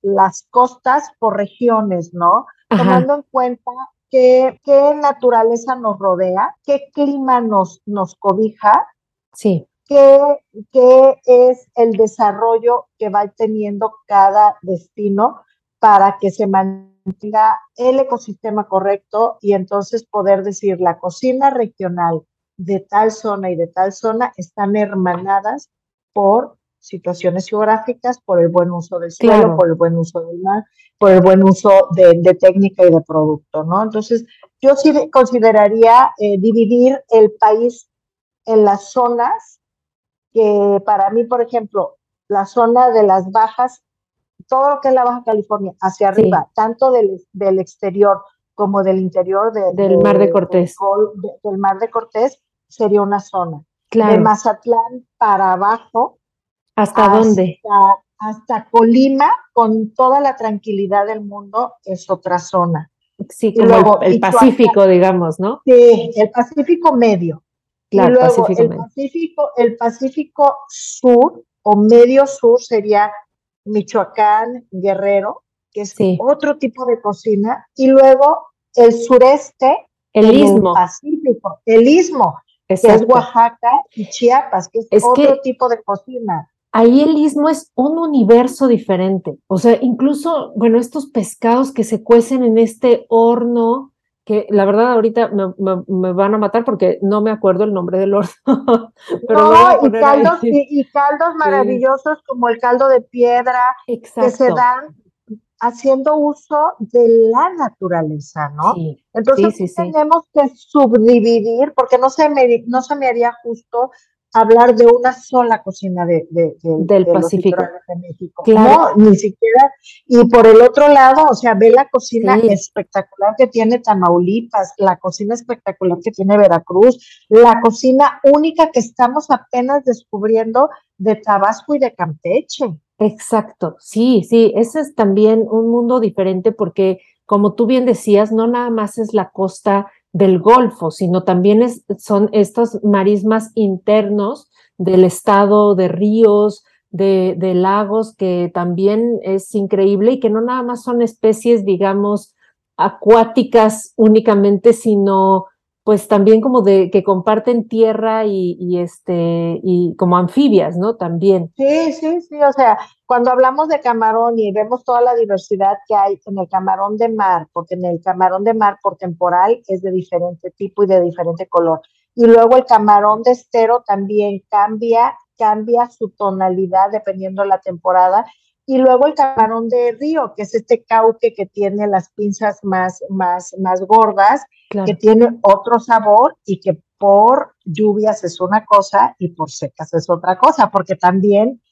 las costas por regiones, ¿no? Tomando en cuenta qué, qué naturaleza nos rodea, qué clima nos, nos cobija, sí. Qué, qué es el desarrollo que va teniendo cada destino para que se mantenga tenga el ecosistema correcto y entonces poder decir la cocina regional de tal zona y de tal zona están hermanadas por situaciones geográficas, por el buen uso del suelo, por el buen uso del mar, por el buen uso de, técnica y de producto, ¿no? Entonces, yo sí consideraría eh, dividir el país en las zonas que para mí, por ejemplo, la zona de las bajas todo lo que es la Baja California hacia arriba, tanto del, del, exterior como del interior del Mar de Cortés. Del, Mar de Cortés sería una zona. De Mazatlán para abajo. ¿Hasta, dónde? Hasta Colima, con toda la tranquilidad del mundo, es otra zona. Sí, como el, Pacífico, digamos, ¿no? Sí, el Pacífico medio. Claro, y luego el, Pacífico, el Pacífico Sur o medio sur sería Michoacán, Guerrero, que es otro tipo de cocina, y luego el sureste, el istmo. Pacífico, el istmo, que es Oaxaca y Chiapas, que es, otro tipo de cocina. Ahí el istmo es un universo diferente. O sea, incluso, bueno, estos pescados que se cuecen en este horno, que la verdad ahorita me, van a matar porque no me acuerdo el nombre del horno. Pero no, y, caldos, y, caldos maravillosos como el caldo de piedra que se dan haciendo uso de la naturaleza, ¿no? Entonces tenemos que subdividir, porque no se me, no se me haría justo hablar de una sola cocina de, del Pacífico de México. No, ni siquiera. Y por el otro lado, o sea, ve la cocina espectacular que tiene Tamaulipas, la cocina espectacular que tiene Veracruz, la cocina única que estamos apenas descubriendo de Tabasco y de Campeche. Exacto, sí, sí, ese es también un mundo diferente porque, como tú bien decías, no nada más es la costa del Golfo, sino también son estos marismas internos del estado de ríos, de, de, lagos, que también es increíble y que no nada más son especies, digamos, acuáticas únicamente, sino pues también como de que comparten tierra y, este y como anfibias, ¿no? También. Sí, sí, sí, o sea, cuando hablamos de camarón y vemos toda la diversidad que hay en el camarón de mar, porque en el camarón de mar por temporal es de diferente tipo y de diferente color. Y luego el camarón de estero también cambia, cambia su tonalidad dependiendo de la temporada y luego el camarón de río, que es este cauque que tiene las pinzas más, más, más gordas, que tiene otro sabor y que por lluvias es una cosa y por secas es otra cosa, porque también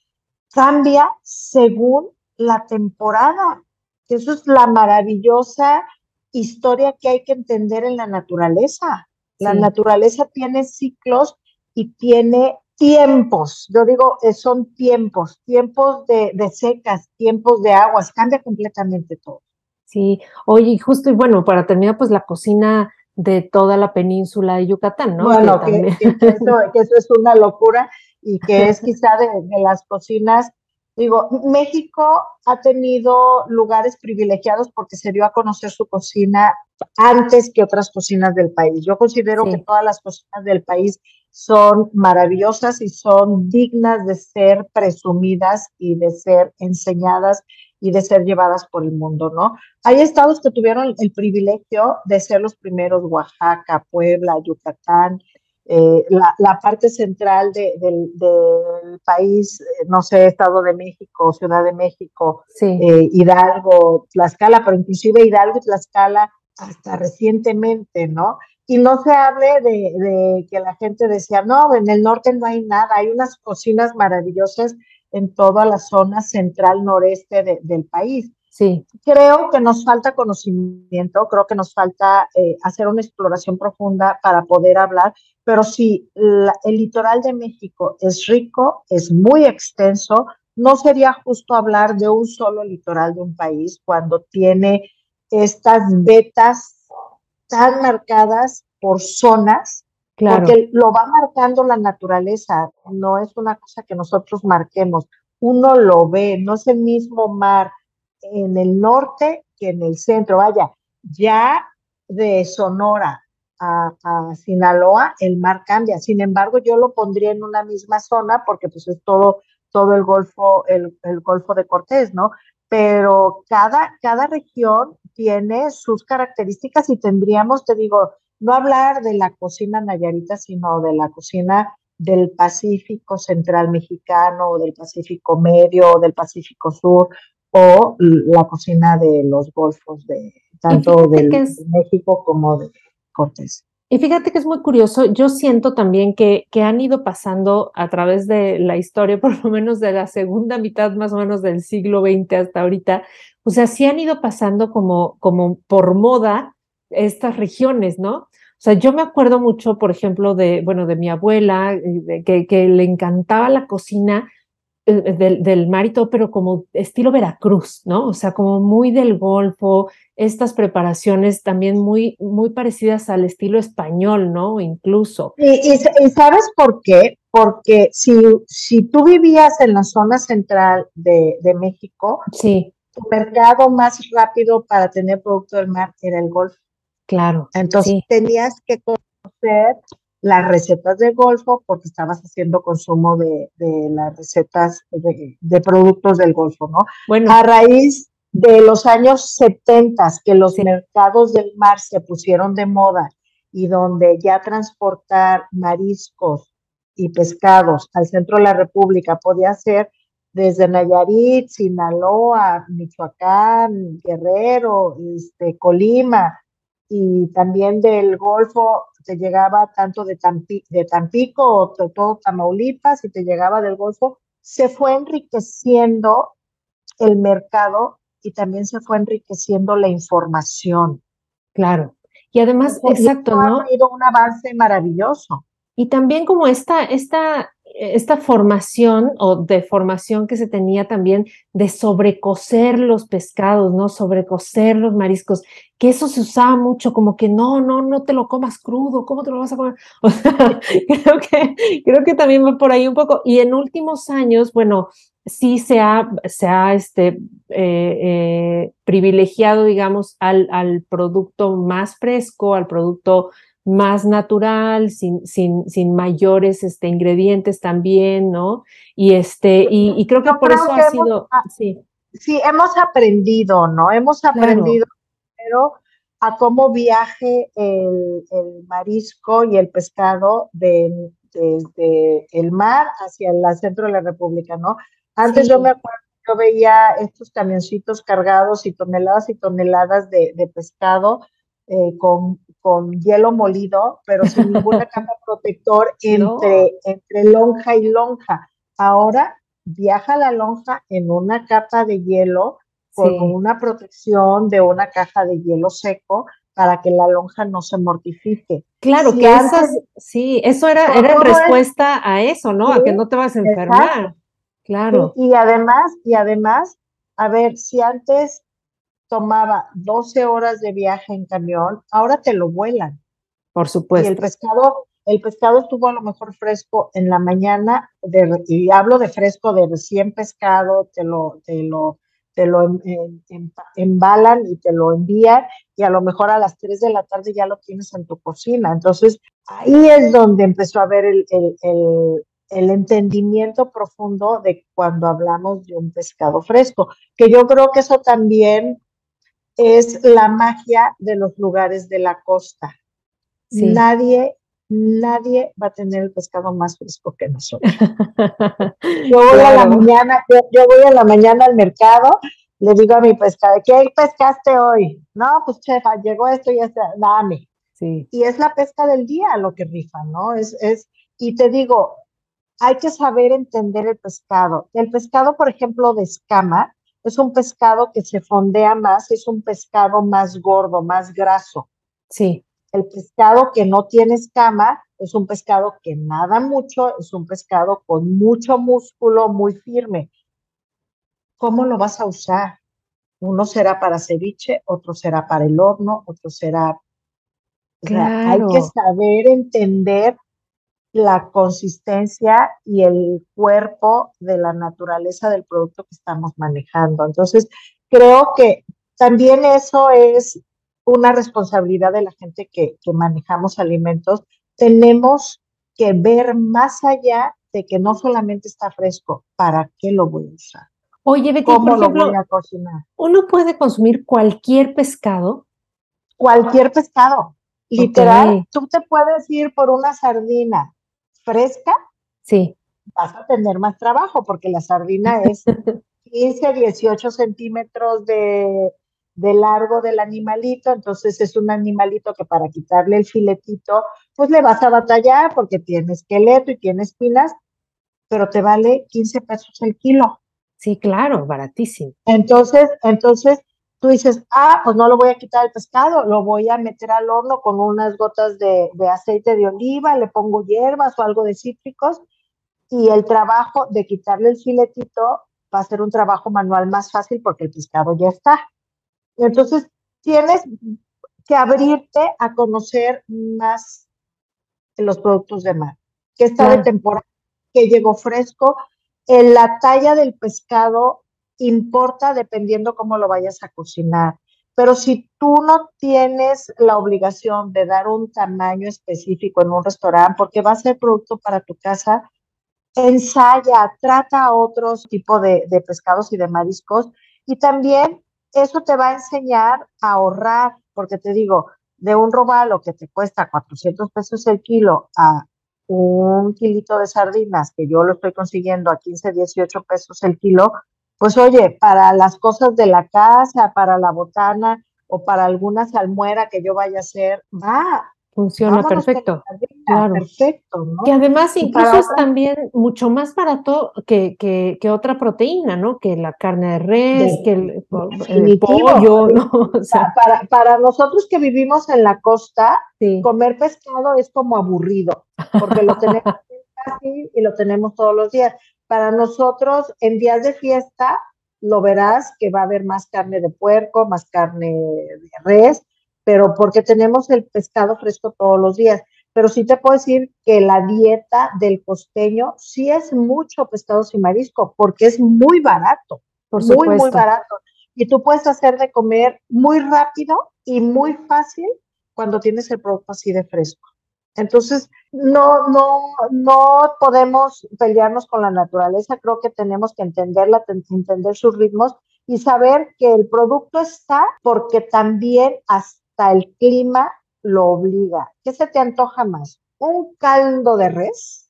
cambia según la temporada. Eso es la maravillosa historia que hay que entender en la naturaleza. La naturaleza tiene ciclos y tiene tiempos, yo digo, eh, son tiempos, tiempos de, secas, tiempos de aguas, cambia completamente todo. Sí, oye, justo y bueno, para terminar, pues la cocina de toda la península de Yucatán, ¿no? Bueno, que, eso, es una locura y que es quizá de, de las cocinas Digo, México ha tenido lugares privilegiados porque se dio a conocer su cocina antes que otras cocinas del país. Yo considero que todas las cocinas del país son maravillosas y son dignas de ser presumidas y de ser enseñadas y de ser llevadas por el mundo, ¿no? Hay estados que tuvieron el privilegio de ser los primeros, Oaxaca, Puebla, Yucatán, eh, la, parte central del, país, eh, no sé, Estado de México, Ciudad de México, eh, Hidalgo, Tlaxcala, pero inclusive Hidalgo y Tlaxcala hasta recientemente, ¿no? Y no se hable de, que la gente decía, no, en el norte no hay nada, hay unas cocinas maravillosas en toda la zona central noreste del país. Sí. Creo que nos falta conocimiento, creo que nos falta eh, hacer una exploración profunda para poder hablar, pero si el litoral de México es rico, es muy extenso, no sería justo hablar de un solo litoral de un país cuando tiene estas vetas tan marcadas por zonas, porque lo va marcando la naturaleza, no es una cosa que nosotros marquemos, uno lo ve, no es el mismo mar en el norte que en el centro. Vaya, ya de Sonora a, Sinaloa el mar cambia. Sin embargo, yo lo pondría en una misma zona porque pues es todo, todo el Golfo, el, el Golfo de Cortés, ¿no? Pero cada, cada región tiene sus características y tendríamos, te digo, no hablar de la cocina nayarita, sino de la cocina del Pacífico Central Mexicano, o del Pacífico Medio, o del Pacífico Sur, o la cocina de los golfos de tanto de México como de Cortés. Y fíjate que es muy curioso, yo siento también que, que han ido pasando a través de la historia, por lo menos de la segunda mitad más o menos del siglo XX hasta ahorita, o sea, sí han ido pasando como, como por moda estas regiones, ¿no? O sea, yo me acuerdo mucho, por ejemplo, de, bueno, de mi abuela, eh, que, que le encantaba la cocina, del, del mar y todo, pero como estilo Veracruz, ¿no? O sea, como muy del Golfo, estas preparaciones también muy, muy parecidas al estilo español, ¿no? Incluso. Y, y, sabes por qué? Porque si, si tú vivías en la zona central de, de México, sí. tu mercado más rápido para tener producto del mar era el Golfo. Claro. Entonces tenías que conocer las recetas del Golfo porque estabas haciendo consumo de, las recetas de, productos del Golfo, ¿no? Bueno. A raíz de los años 70 que los mercados del mar se pusieron de moda y donde ya transportar mariscos y pescados al centro de la República podía ser desde Nayarit, Sinaloa, Michoacán, Guerrero, este, Colima, y también del Golfo te llegaba tanto de, de Tampico o todo Tamaulipas y te llegaba del Golfo, se fue enriqueciendo el mercado y también se fue enriqueciendo la información. Claro. Y además, exacto, ¿no? Ha habido un avance maravilloso. Y también como esta, esta esta formación o de formación que se tenía también de sobrecocer los pescados, ¿no? Sobrecocer los mariscos, que eso se usaba mucho como que no, no, no te lo comas crudo, ¿cómo te lo vas a comer? O sea, creo que, creo que también va por ahí un poco. Y en últimos años, bueno, sí se ha, se ha este, eh, eh, privilegiado, digamos, al, al producto más fresco, al producto más natural, sin, sin, sin mayores este, ingredientes también, ¿no? Y, este, y, creo que por eso ha sido, sí. Sí, hemos aprendido, ¿no? Hemos aprendido pero a cómo viaje el, marisco y el pescado desde de, el mar hacia el centro de la República, ¿no? Antes yo me acuerdo, yo veía estos camioncitos cargados y toneladas y toneladas de, de pescado eh, con, con, hielo molido, pero sin ninguna capa protector entre, entre lonja y lonja. Ahora viaja la lonja en una capa de hielo con una protección de una caja de hielo seco para que la lonja no se mortifique. Claro, que antes, sí, eso era, era respuesta a eso, ¿no? a que no te vas a enfermar. Claro. y además, y además, a ver, si antes tomaba 12 horas de viaje en camión, ahora te lo vuelan. Por supuesto. Y el pescado, el pescado estuvo a lo mejor fresco en la mañana, de, y hablo de fresco de recién pescado, te lo, te lo, te lo embalan y te lo envían, y a lo mejor a las 3 de la tarde ya lo tienes en tu cocina. Entonces, ahí es donde empezó a haber el, el, el, el entendimiento profundo de cuando hablamos de un pescado fresco, que yo creo que eso también es la magia de los lugares de la costa. Nadie, nadie va a tener el pescado más fresco que nosotros. Yo voy a la mañana, yo, voy a la mañana al mercado, le digo a mi pescado, ¿qué pescaste hoy? No, pues chefa, llegó esto y está, dame. Sí. Y es la pesca del día lo que rifa, ¿no? Es, es, y te digo, hay que saber entender el pescado. El pescado, por ejemplo, de escama, es un pescado que se fondea más, es un pescado más gordo, más graso. Sí. El pescado que no tiene escama es un pescado que nada mucho, es un pescado con mucho músculo, muy firme. ¿Cómo lo vas a usar? Uno será para ceviche, otro será para el horno, otro será... hay que saber entender la consistencia y el cuerpo de la naturaleza del producto que estamos manejando. Entonces, creo que también eso es una responsabilidad de la gente que, que manejamos alimentos. Tenemos que ver más allá de que no solamente está fresco, ¿para qué lo voy a usar? Oye, Betty, ¿Cómo por ejemplo, lo voy a cocinar? ¿uno puede consumir cualquier pescado? Cualquier pescado. Literal, tú te puedes ir por una sardina fresca, sí. vas a tener más trabajo porque la sardina es 15, 18 centímetros de, de largo del animalito, entonces es un animalito que para quitarle el filetito, pues le vas a batallar porque tiene esqueleto y tiene espinas, pero te vale 15 pesos el kilo. Sí, claro, baratísimo. Entonces, entonces tú dices, ah, pues no lo voy a quitar el pescado, lo voy a meter al horno con unas gotas de, aceite de oliva, le pongo hierbas o algo de cítricos y el trabajo de quitarle el filetito va a ser un trabajo manual más fácil porque el pescado ya está. Entonces, tienes que abrirte a conocer más los productos de mar, que está de temporada, que llegó fresco. En la talla del pescado importa dependiendo cómo lo vayas a cocinar. Pero si tú no tienes la obligación de dar un tamaño específico en un restaurante, porque va a ser producto para tu casa, ensaya, trata otros tipos de, de pescados y de mariscos. Y también eso te va a enseñar a ahorrar, porque te digo, de un robalo que te cuesta 400 pesos el kilo a un kilito de sardinas, que yo lo estoy consiguiendo a 15, 18 pesos el kilo, pues oye, para las cosas de la casa, para la botana o para alguna salmuera que yo vaya a hacer, va. Funciona perfecto. Claro. Perfecto, ¿no? Que además incluso es también mucho más barato que, que, que, otra proteína, ¿no? Que la carne de res, que el, pollo, ¿no? O sea, para, para nosotros que vivimos en la costa, comer pescado es como aburrido, porque lo tenemos fácil y lo tenemos todos los días. Para nosotros, en días de fiesta, lo verás que va a haber más carne de puerco, más carne de res, pero porque tenemos el pescado fresco todos los días. Pero sí te puedo decir que la dieta del costeño sí es mucho pescado y marisco, porque es muy barato, Por muy, muy barato. Y tú puedes hacer de comer muy rápido y muy fácil cuando tienes el producto así de fresco. Entonces, no, no, no podemos pelearnos con la naturaleza, creo que tenemos que entenderla, entender sus ritmos y saber que el producto está porque también hasta el clima lo obliga. ¿Qué se te antoja más? ¿Un caldo de res,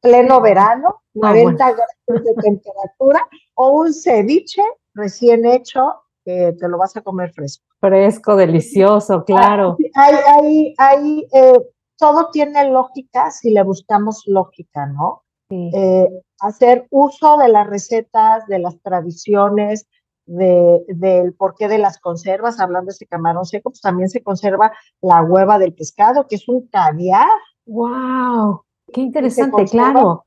pleno verano, 90 ah, grados de temperatura, o un ceviche recién hecho que te lo vas a comer fresco? Fresco, delicioso, claro. Hay, hay, hay eh, todo tiene lógica si le buscamos lógica, ¿no? Eh, hacer uso de las recetas, de las tradiciones, de, del porqué de las conservas, hablando de ese camarón seco, pues también se conserva la hueva del pescado, que es un caviar. ¡Wow! Qué interesante, claro.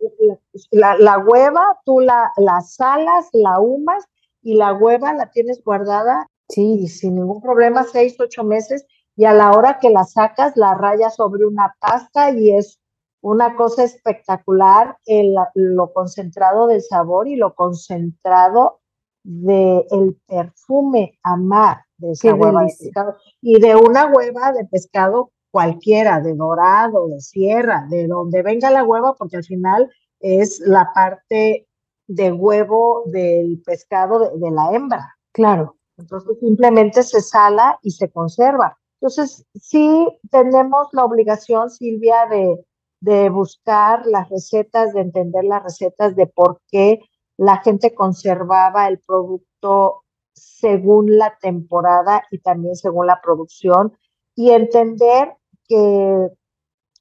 La, la, hueva, tú la, la salas, la humas y la hueva la tienes guardada sí. y sin ningún problema, seis, ocho meses, y a la hora que la sacas, la rayas sobre una pasta y es una cosa espectacular el, lo concentrado del sabor y lo concentrado del el perfume amar de esa hueva de pescado y de una hueva de pescado cualquiera, de dorado, de sierra, de donde venga la hueva, porque al final es la parte de huevo del pescado de la hembra. Claro. Entonces simplemente se sala y se conserva. Entonces, sí tenemos la obligación, Silvia, de, de buscar las recetas, de entender las recetas de por qué la gente conservaba el producto según la temporada y también según la producción y entender que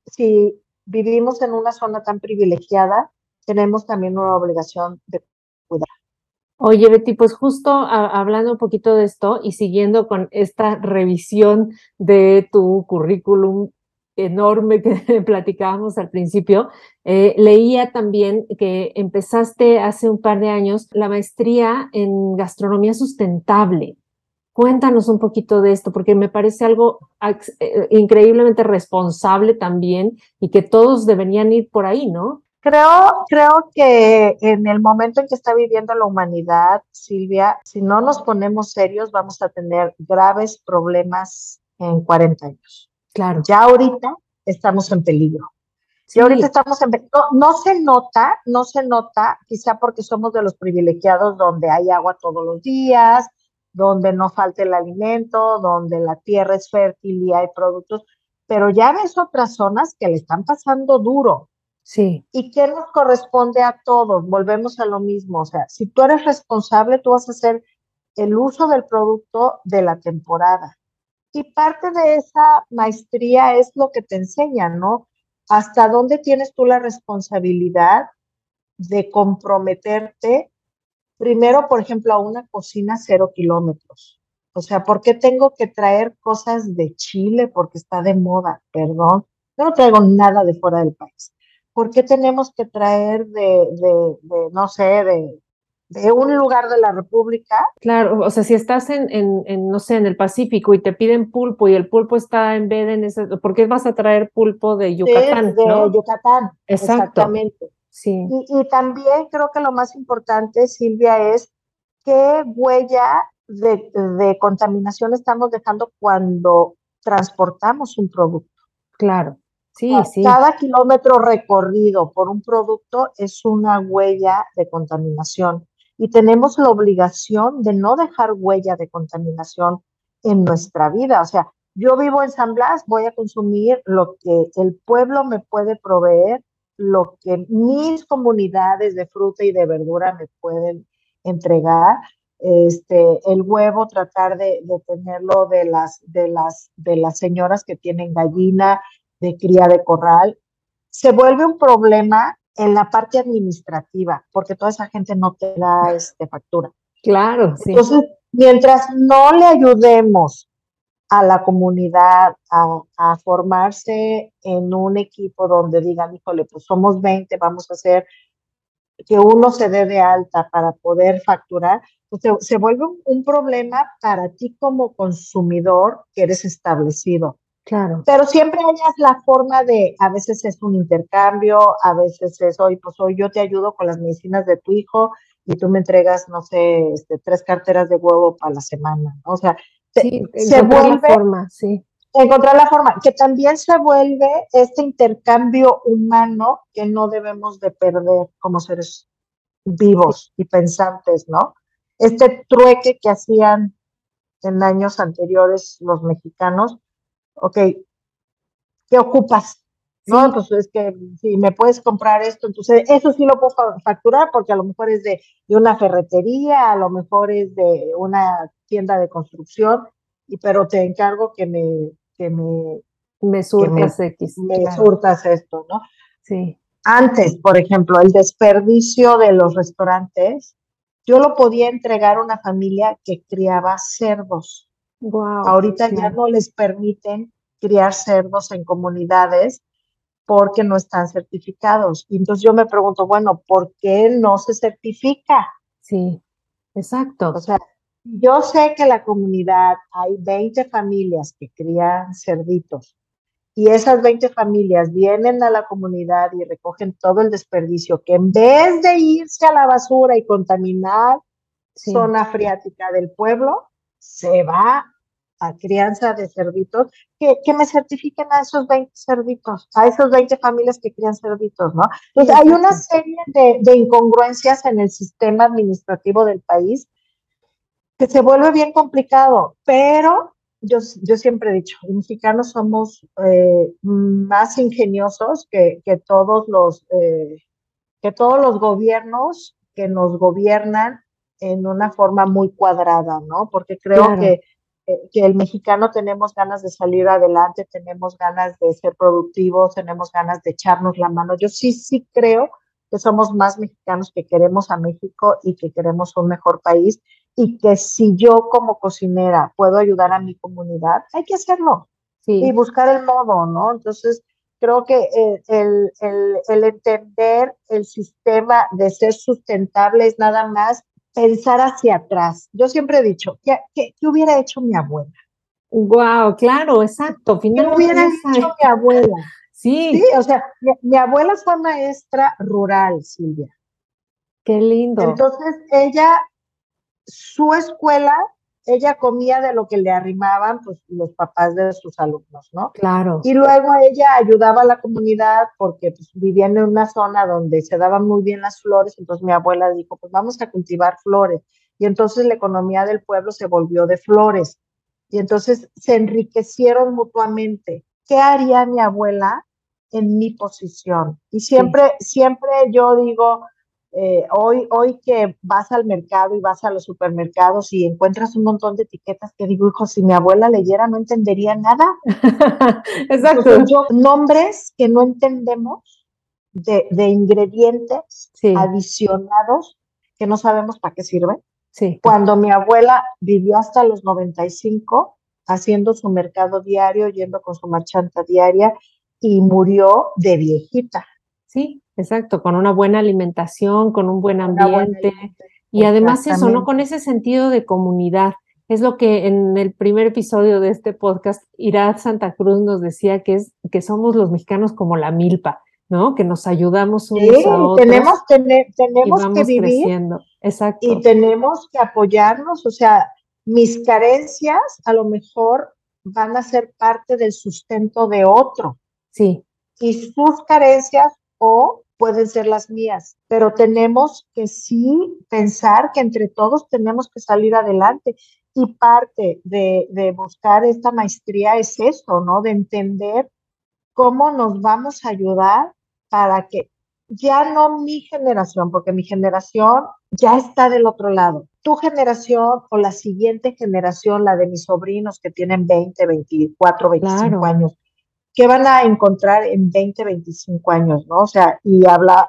si vivimos en una zona tan privilegiada, tenemos también una obligación de cuidar. Oye, Betty, pues justo hablando un poquito de esto y siguiendo con esta revisión de tu currículum enorme que platicábamos al principio, eh, leía también que empezaste hace un par de años la maestría en gastronomía sustentable. Cuéntanos un poquito de esto, porque me parece algo eh, increíblemente responsable también y que todos deberían ir por ahí, ¿no? Creo, creo que en el momento en que está viviendo la humanidad, Silvia, si no nos ponemos serios, vamos a tener graves problemas en 40 años. Claro. Ya ahorita estamos en peligro. Sí. ahorita estamos en peligro. No, se nota, no se nota, quizá porque somos de los privilegiados donde hay agua todos los días, donde no falta el alimento, donde la tierra es fértil y hay productos, pero ya ves otras zonas que le están pasando duro. Sí. ¿Y qué nos corresponde a todos? Volvemos a lo mismo. O sea, si tú eres responsable, tú vas a hacer el uso del producto de la temporada. Y parte de esa maestría es lo que te enseñan, ¿no? Hasta dónde tienes tú la responsabilidad de comprometerte, primero, por ejemplo, a una cocina cero kilómetros. O sea, ¿por qué tengo que traer cosas de Chile? Porque está de moda, perdón. Yo no traigo nada de fuera del país. ¿Por qué tenemos que traer de, de, no sé, de, de, un lugar de la República? Claro, o sea, si estás en, en, no sé, en el Pacífico y te piden pulpo y el pulpo está en vez de en ese, ¿por qué vas a traer pulpo de Yucatán? de Yucatán, exactamente. Sí. Y, y también creo que lo más importante, Silvia, es qué huella de, de contaminación estamos dejando cuando transportamos un producto. Claro. Sí, sí. Cada kilómetro recorrido por un producto es una huella de contaminación y tenemos la obligación de no dejar huella de contaminación en nuestra vida. O sea, yo vivo en San Blas, voy a consumir lo que el pueblo me puede proveer, lo que mis comunidades de fruta y de verdura me pueden entregar. Este, el huevo, tratar de, de tenerlo de las, de, las, de las señoras que tienen gallina, de cría de corral, se vuelve un problema en la parte administrativa, porque toda esa gente no te da este, factura. Claro, sí. Entonces, mientras no le ayudemos a la comunidad a, a, formarse en un equipo donde digan, híjole, pues somos 20, vamos a hacer que uno se dé de alta para poder facturar, pues se, se vuelve un, un, problema para ti como consumidor que eres establecido. Claro. Pero siempre hayas la forma de, a veces es un intercambio, a veces es, hoy, pues hoy yo te ayudo con las medicinas de tu hijo y tú me entregas, no sé, este, tres carteras de huevo para la semana. O sea, sí, se vuelve... La forma, sí. Encontrar la forma, que también se vuelve este intercambio humano que no debemos de perder como seres vivos y pensantes, ¿no? Este trueque que hacían en años anteriores los mexicanos, ok, ¿qué ocupas? No, pues es que si me puedes comprar esto, entonces eso sí lo puedo facturar porque a lo mejor es de, de una ferretería, a lo mejor es de una tienda de construcción, y pero te encargo que me, que me, me surtas X. Me claro. surtas esto, ¿no? Sí. Antes, por ejemplo, el desperdicio de los restaurantes, yo lo podía entregar a una familia que criaba cerdos. Wow, Ahorita sí. ya no les permiten criar cerdos en comunidades porque no están certificados. Y entonces yo me pregunto, bueno, ¿por qué no se certifica? Sí, exacto. O sea, yo sé que la comunidad hay 20 familias que crían cerditos y esas 20 familias vienen a la comunidad y recogen todo el desperdicio que en vez de irse a la basura y contaminar sí. zona freática del pueblo, se va a crianza de cerditos, que, que, me certifiquen a esos 20 cerditos, a esos 20 familias que crían cerditos, ¿no? Entonces, hay una serie de, de, incongruencias en el sistema administrativo del país que se vuelve bien complicado, pero yo, yo siempre he dicho, los mexicanos somos eh, más ingeniosos que, que todos los, eh, que todos los gobiernos que nos gobiernan en una forma muy cuadrada, ¿no? Porque creo claro. que, que, el mexicano tenemos ganas de salir adelante, tenemos ganas de ser productivos, tenemos ganas de echarnos la mano. Yo sí, sí creo que somos más mexicanos, que queremos a México y que queremos un mejor país y que si yo como cocinera puedo ayudar a mi comunidad, hay que hacerlo y buscar el modo, ¿no? Entonces, creo que el, el, entender el sistema de ser sustentable es nada más pensar hacia atrás. Yo siempre he dicho, ¿qué, qué, hubiera hecho mi abuela? Wow, claro, exacto. ¿Qué hubiera hecho mi abuela? Sí. sí o sea, mi, abuela fue maestra rural, Silvia. Qué lindo. Entonces, ella, su escuela, ella comía de lo que le arrimaban pues, los papás de sus alumnos, ¿no? Claro. Y luego ella ayudaba a la comunidad porque pues, vivían en una zona donde se daban muy bien las flores, entonces mi abuela dijo, pues vamos a cultivar flores. Y entonces la economía del pueblo se volvió de flores. Y entonces se enriquecieron mutuamente. ¿Qué haría mi abuela en mi posición. Y siempre, siempre yo digo, eh, hoy, hoy que vas al mercado y vas a los supermercados y encuentras un montón de etiquetas que digo, hijo, si mi abuela leyera no entendería nada. Exacto. nombres que no entendemos de, de ingredientes adicionados que no sabemos para qué sirven. Sí. Cuando mi abuela vivió hasta los 95, haciendo su mercado diario, yendo con su marchanta diaria, y murió de viejita. Sí, exacto, con una buena alimentación, con un buen ambiente y además eso, ¿no? Con ese sentido de comunidad. Es lo que en el primer episodio de este podcast, Irad Santa Cruz nos decía que es que somos los mexicanos como la milpa, ¿no? Que nos ayudamos unos a otros. Tenemos, tenemos que vivir creciendo. Exacto. Y tenemos que apoyarnos, o sea, mis carencias a lo mejor van a ser parte del sustento de otro. Sí. Y sus carencias o pueden ser las mías, pero tenemos que sí pensar que entre todos tenemos que salir adelante. Y parte de, de buscar esta maestría es eso, ¿no? De entender cómo nos vamos a ayudar para que ya no mi generación, porque mi generación ya está del otro lado. Tu generación o la siguiente generación, la de mis sobrinos que tienen 20, 24, 25 años, ¿qué van a encontrar en 20, 25 años? ¿no? O sea, y habla,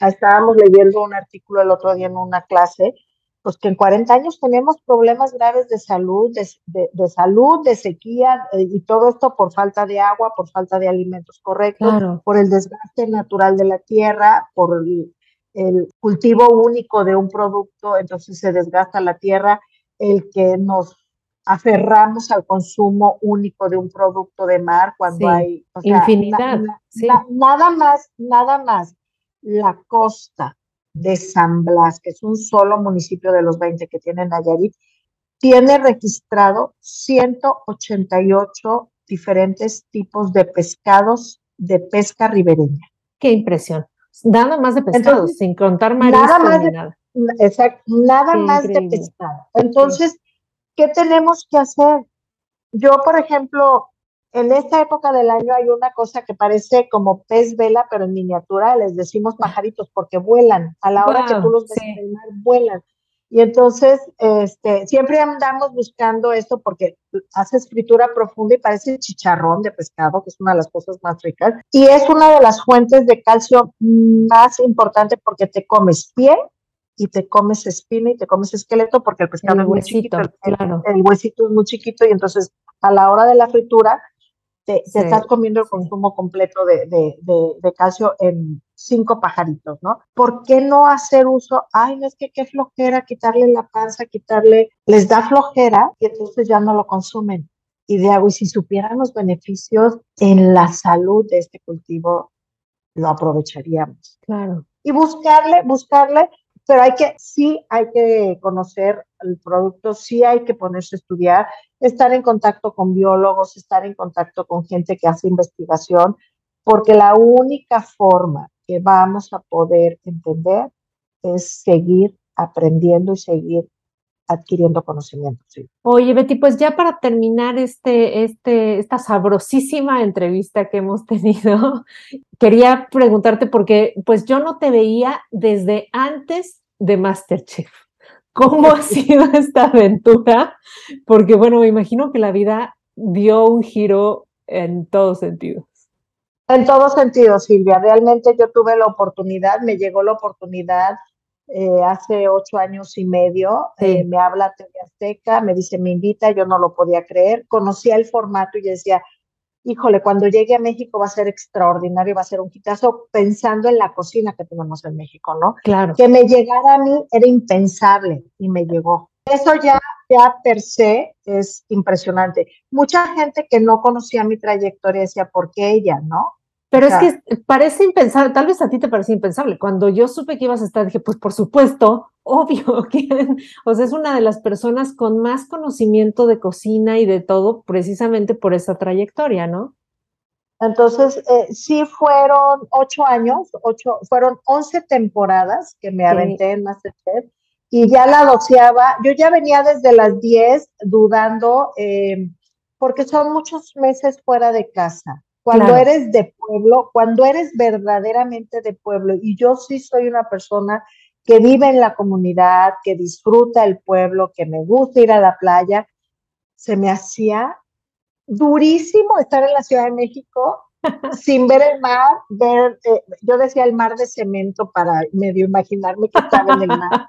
estábamos leyendo un artículo el otro día en una clase, pues que en 40 años tenemos problemas graves de salud, de, salud, de sequía eh, y todo esto por falta de agua, por falta de alimentos correctos, por el desgaste natural de la tierra, por el, el cultivo único de un producto, entonces se desgasta la tierra, el que nos aferramos al consumo único de un producto de mar cuando hay infinidad. nada más, nada más la costa de San Blas, que es un solo municipio de los 20 que tiene Nayarit, tiene registrado 188 diferentes tipos de pescados de pesca ribereña. Qué impresión. Nada más de pescados, sin contar mariscos nada más de, nada. Exacto, nada más de pescado. Entonces, ¿qué tenemos que hacer? Yo, por ejemplo, en esta época del año hay una cosa que parece como pez vela, pero en miniatura, les decimos pajaritos porque vuelan. A la hora que tú los ves en el mar, vuelan. Y entonces, este, siempre andamos buscando esto porque haces fritura profunda y parece chicharrón de pescado, que es una de las cosas más ricas. Y es una de las fuentes de calcio más importante porque te comes piel y te comes espina y te comes esqueleto porque el pescado es muy chiquito, el, huesito es muy chiquito y entonces a la hora de la fritura te, estás comiendo el consumo completo de, de, de, calcio en cinco pajaritos, ¿no? ¿Por qué no hacer uso? Ay, no es que qué flojera quitarle la panza, quitarle, les da flojera y entonces ya no lo consumen. Y de agua, y si supieran los beneficios en la salud de este cultivo, lo aprovecharíamos. Claro. Y buscarle, buscarle pero hay que, sí hay que conocer el producto, sí hay que ponerse a estudiar, estar en contacto con biólogos, estar en contacto con gente que hace investigación, porque la única forma que vamos a poder entender es seguir aprendiendo y seguir adquiriendo conocimiento. Oye, Betty, pues ya para terminar este, este, esta sabrosísima entrevista que hemos tenido, quería preguntarte porque pues yo no te veía desde antes de Masterchef. ¿Cómo ha sido esta aventura? Porque bueno, me imagino que la vida dio un giro en todos sentidos. En todo sentido, Silvia, realmente yo tuve la oportunidad, me llegó la oportunidad eh, hace ocho años y medio, eh, me habla TV Azteca, me dice, me invita, yo no lo podía creer, conocía el formato y decía, híjole, cuando llegue a México va a ser extraordinario, va a ser un quitazo, pensando en la cocina que tenemos en México, ¿no? Claro. Que me llegara a mí era impensable y me llegó. Eso ya, ya per se es impresionante. Mucha gente que no conocía mi trayectoria decía, ¿por qué ella, no? Pero es que parece impensable, tal vez a ti te parece impensable. Cuando yo supe que ibas a estar, dije, pues por supuesto, obvio, que, o sea, es una de las personas con más conocimiento de cocina y de todo, precisamente por esa trayectoria, ¿no? Entonces, eh, sí fueron ocho años, ocho, fueron once temporadas que me aventé en Masterchef y ya la doceaba, yo ya venía desde las diez dudando, eh, porque son muchos meses fuera de casa. Cuando eres de pueblo, cuando eres verdaderamente de pueblo, y yo sí soy una persona que vive en la comunidad, que disfruta el pueblo, que me gusta ir a la playa, se me hacía durísimo estar en la Ciudad de México sin ver el mar, ver, eh, yo decía el mar de cemento para medio imaginarme que estaba en el mar.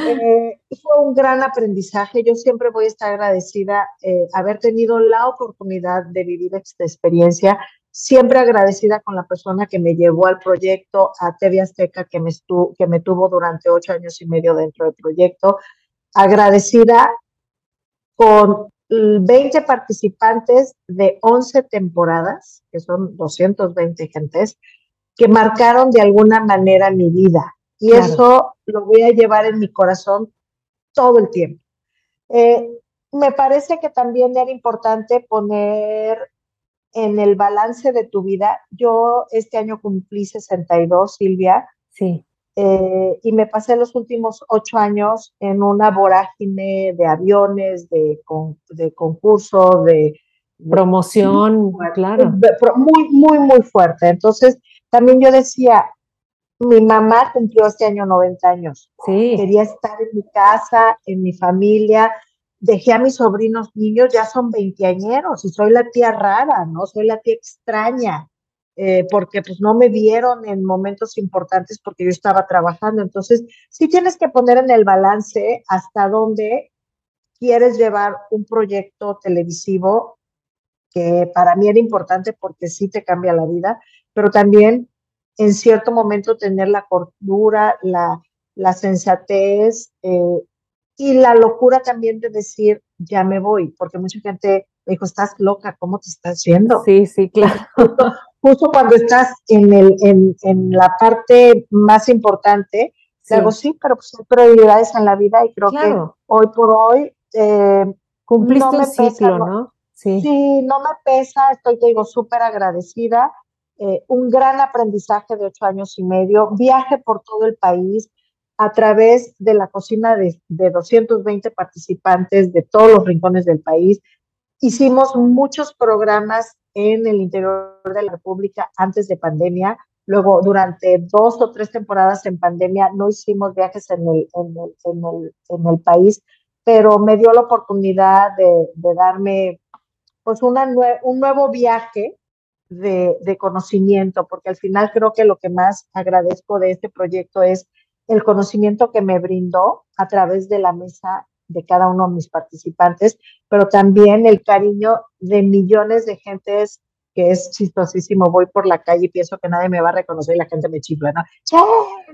Eh, fue un gran aprendizaje, yo siempre voy a estar agradecida eh, haber tenido la oportunidad de vivir esta experiencia, siempre agradecida con la persona que me llevó al proyecto, a TV Azteca, que me, que me tuvo durante ocho años y medio dentro del proyecto, agradecida con 20 participantes de 11 temporadas, que son 220 gentes, que marcaron de alguna manera mi vida. Y eso lo voy a llevar en mi corazón todo el tiempo. Eh, me parece que también era importante poner en el balance de tu vida. Yo este año cumplí 62, Silvia. Sí. Eh, y me pasé los últimos ocho años en una vorágine de aviones, de, de concurso, de, promoción, claro. muy, muy, muy fuerte. Entonces, también yo decía, mi mamá cumplió este año 90 años. Sí. Quería estar en mi casa, en mi familia. Dejé a mis sobrinos niños, ya son veinteañeros y soy la tía rara, ¿no? Soy la tía extraña. Eh, porque pues no me vieron en momentos importantes porque yo estaba trabajando. Entonces, sí tienes que poner en el balance hasta dónde quieres llevar un proyecto televisivo que para mí era importante porque sí te cambia la vida, pero también en cierto momento tener la cordura, la, la sensatez eh, y la locura también de decir, ya me voy, porque mucha gente me dijo, estás loca, ¿cómo te estás yendo? Sí, sí, claro justo cuando estás en, el, en, en la parte más importante, sí. digo, sí, pero pues hay prioridades en la vida y creo que hoy por hoy eh, cumpliste no un ciclo, ¿no? Sí. sí, no me pesa, estoy, te digo, súper agradecida. Eh, un gran aprendizaje de ocho años y medio, viaje por todo el país a través de la cocina de, de 220 participantes de todos los rincones del país. Hicimos muchos programas en el interior de la República antes de pandemia. Luego, durante dos o tres temporadas en pandemia, no hicimos viajes en el, en el, en el, en el país, pero me dio la oportunidad de, de darme pues una nue un nuevo viaje de, de, conocimiento, porque al final creo que lo que más agradezco de este proyecto es el conocimiento que me brindó a través de la mesa de cada uno de mis participantes, pero también el cariño de millones de gentes que es chistosísimo. Voy por la calle y pienso que nadie me va a reconocer y la gente me chifla, ¿no?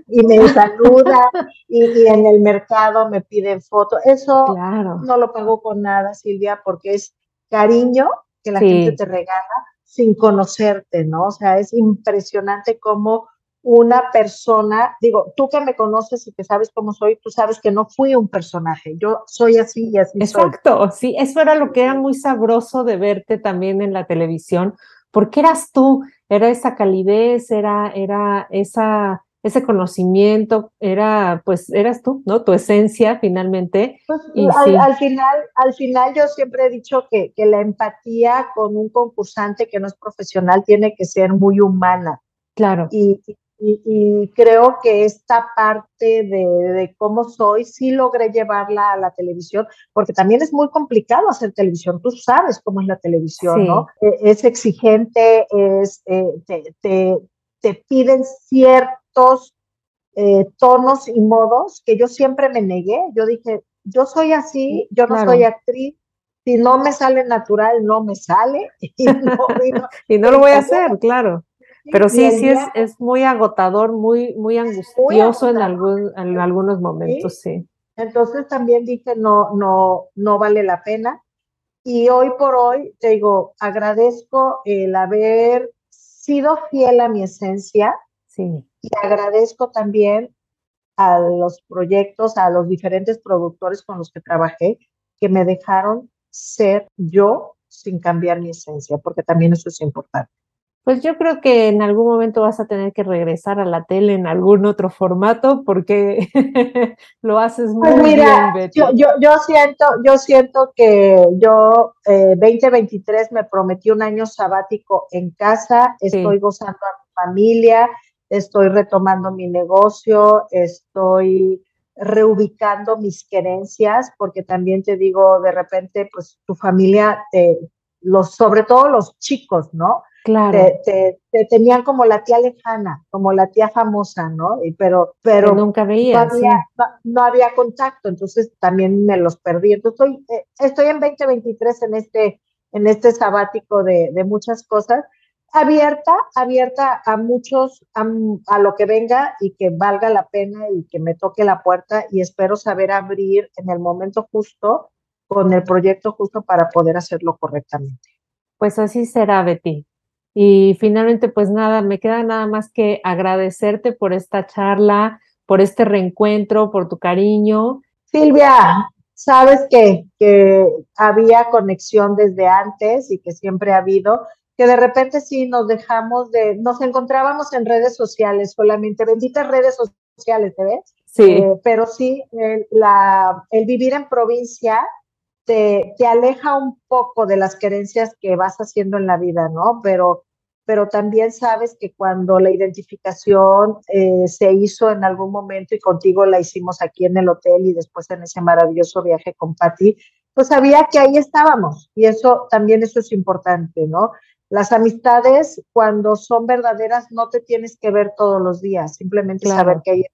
Y me saluda y, en el mercado me piden fotos. Eso claro. no lo pago con nada, Silvia, porque es cariño que la sí. gente te regala sin conocerte, ¿no? O sea, es impresionante cómo una persona, digo, tú que me conoces y que sabes cómo soy, tú sabes que no fui un personaje, yo soy así y así Exacto, soy. sí, eso era lo que era muy sabroso de verte también en la televisión, porque eras tú, era esa calidez, era, era esa, ese conocimiento, era, pues, eras tú, ¿no? Tu esencia finalmente. Pues, y al, sí. al, final, al final yo siempre he dicho que, que la empatía con un concursante que no es profesional tiene que ser muy humana. Claro. Y, y, creo que esta parte de, cómo soy sí logré llevarla a la televisión, porque también es muy complicado hacer televisión. Tú sabes cómo es la televisión, ¿no? E, es exigente, es, eh, te, te, piden ciertos eh, tonos y modos que yo siempre me negué. Yo dije, yo soy así, yo no soy actriz, si no me sale natural, no me sale. Y no, y no lo voy a hacer, claro. Pero sí, sí es, es muy agotador, muy, muy angustioso en, algún, en algunos momentos, sí. Entonces también dije, no, no, no vale la pena. Y hoy por hoy, te digo, agradezco el haber sido fiel a mi esencia. Sí. Y agradezco también a los proyectos, a los diferentes productores con los que trabajé, que me dejaron ser yo sin cambiar mi esencia, porque también eso es importante. Pues yo creo que en algún momento vas a tener que regresar a la tele en algún otro formato porque lo haces muy pues mira, bien, Yo, yo, siento, yo siento que yo eh, 2023 me prometí un año sabático en casa, estoy gozando a mi familia, estoy retomando mi negocio, estoy reubicando mis creencias, porque también te digo, de repente, pues tu familia, te, los, sobre todo los chicos, ¿no? Claro. Te, tenían como la tía lejana, como la tía famosa, ¿no? Y, pero pero nunca veía, no había, no, había contacto, entonces también me los perdí. Entonces estoy, eh, estoy en 2023 en este, en este sabático de, de muchas cosas, abierta, abierta a muchos, a, a, lo que venga y que valga la pena y que me toque la puerta y espero saber abrir en el momento justo, con el proyecto justo para poder hacerlo correctamente. Pues así será, Betty. Y finalmente, pues nada, me queda nada más que agradecerte por esta charla, por este reencuentro, por tu cariño. Silvia, sabes que, que había conexión desde antes y que siempre ha habido, que de repente sí nos dejamos de, nos encontrábamos en redes sociales solamente, benditas redes sociales, ¿te ves? Sí. Eh, pero sí, el, la, el vivir en provincia te, te, aleja un poco de las creencias que vas haciendo en la vida, ¿no? Pero, pero también sabes que cuando la identificación eh, se hizo en algún momento y contigo la hicimos aquí en el hotel y después en ese maravilloso viaje con Patti, pues sabía que ahí estábamos y eso también eso es importante, ¿no? Las amistades cuando son verdaderas no te tienes que ver todos los días, simplemente saber que hay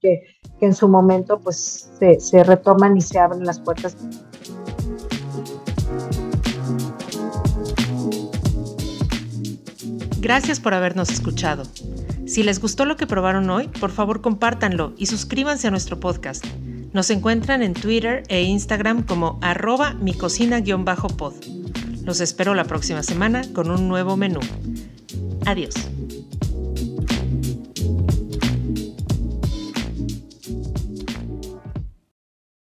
que, que en su momento pues se, se retoman y se abren las puertas. Gracias por habernos escuchado. Si les gustó lo que probaron hoy, por favor compártanlo y suscríbanse a nuestro podcast. Nos encuentran en Twitter e Instagram como arroba mi cocina-pod. Los espero la próxima semana con un nuevo menú. Adiós.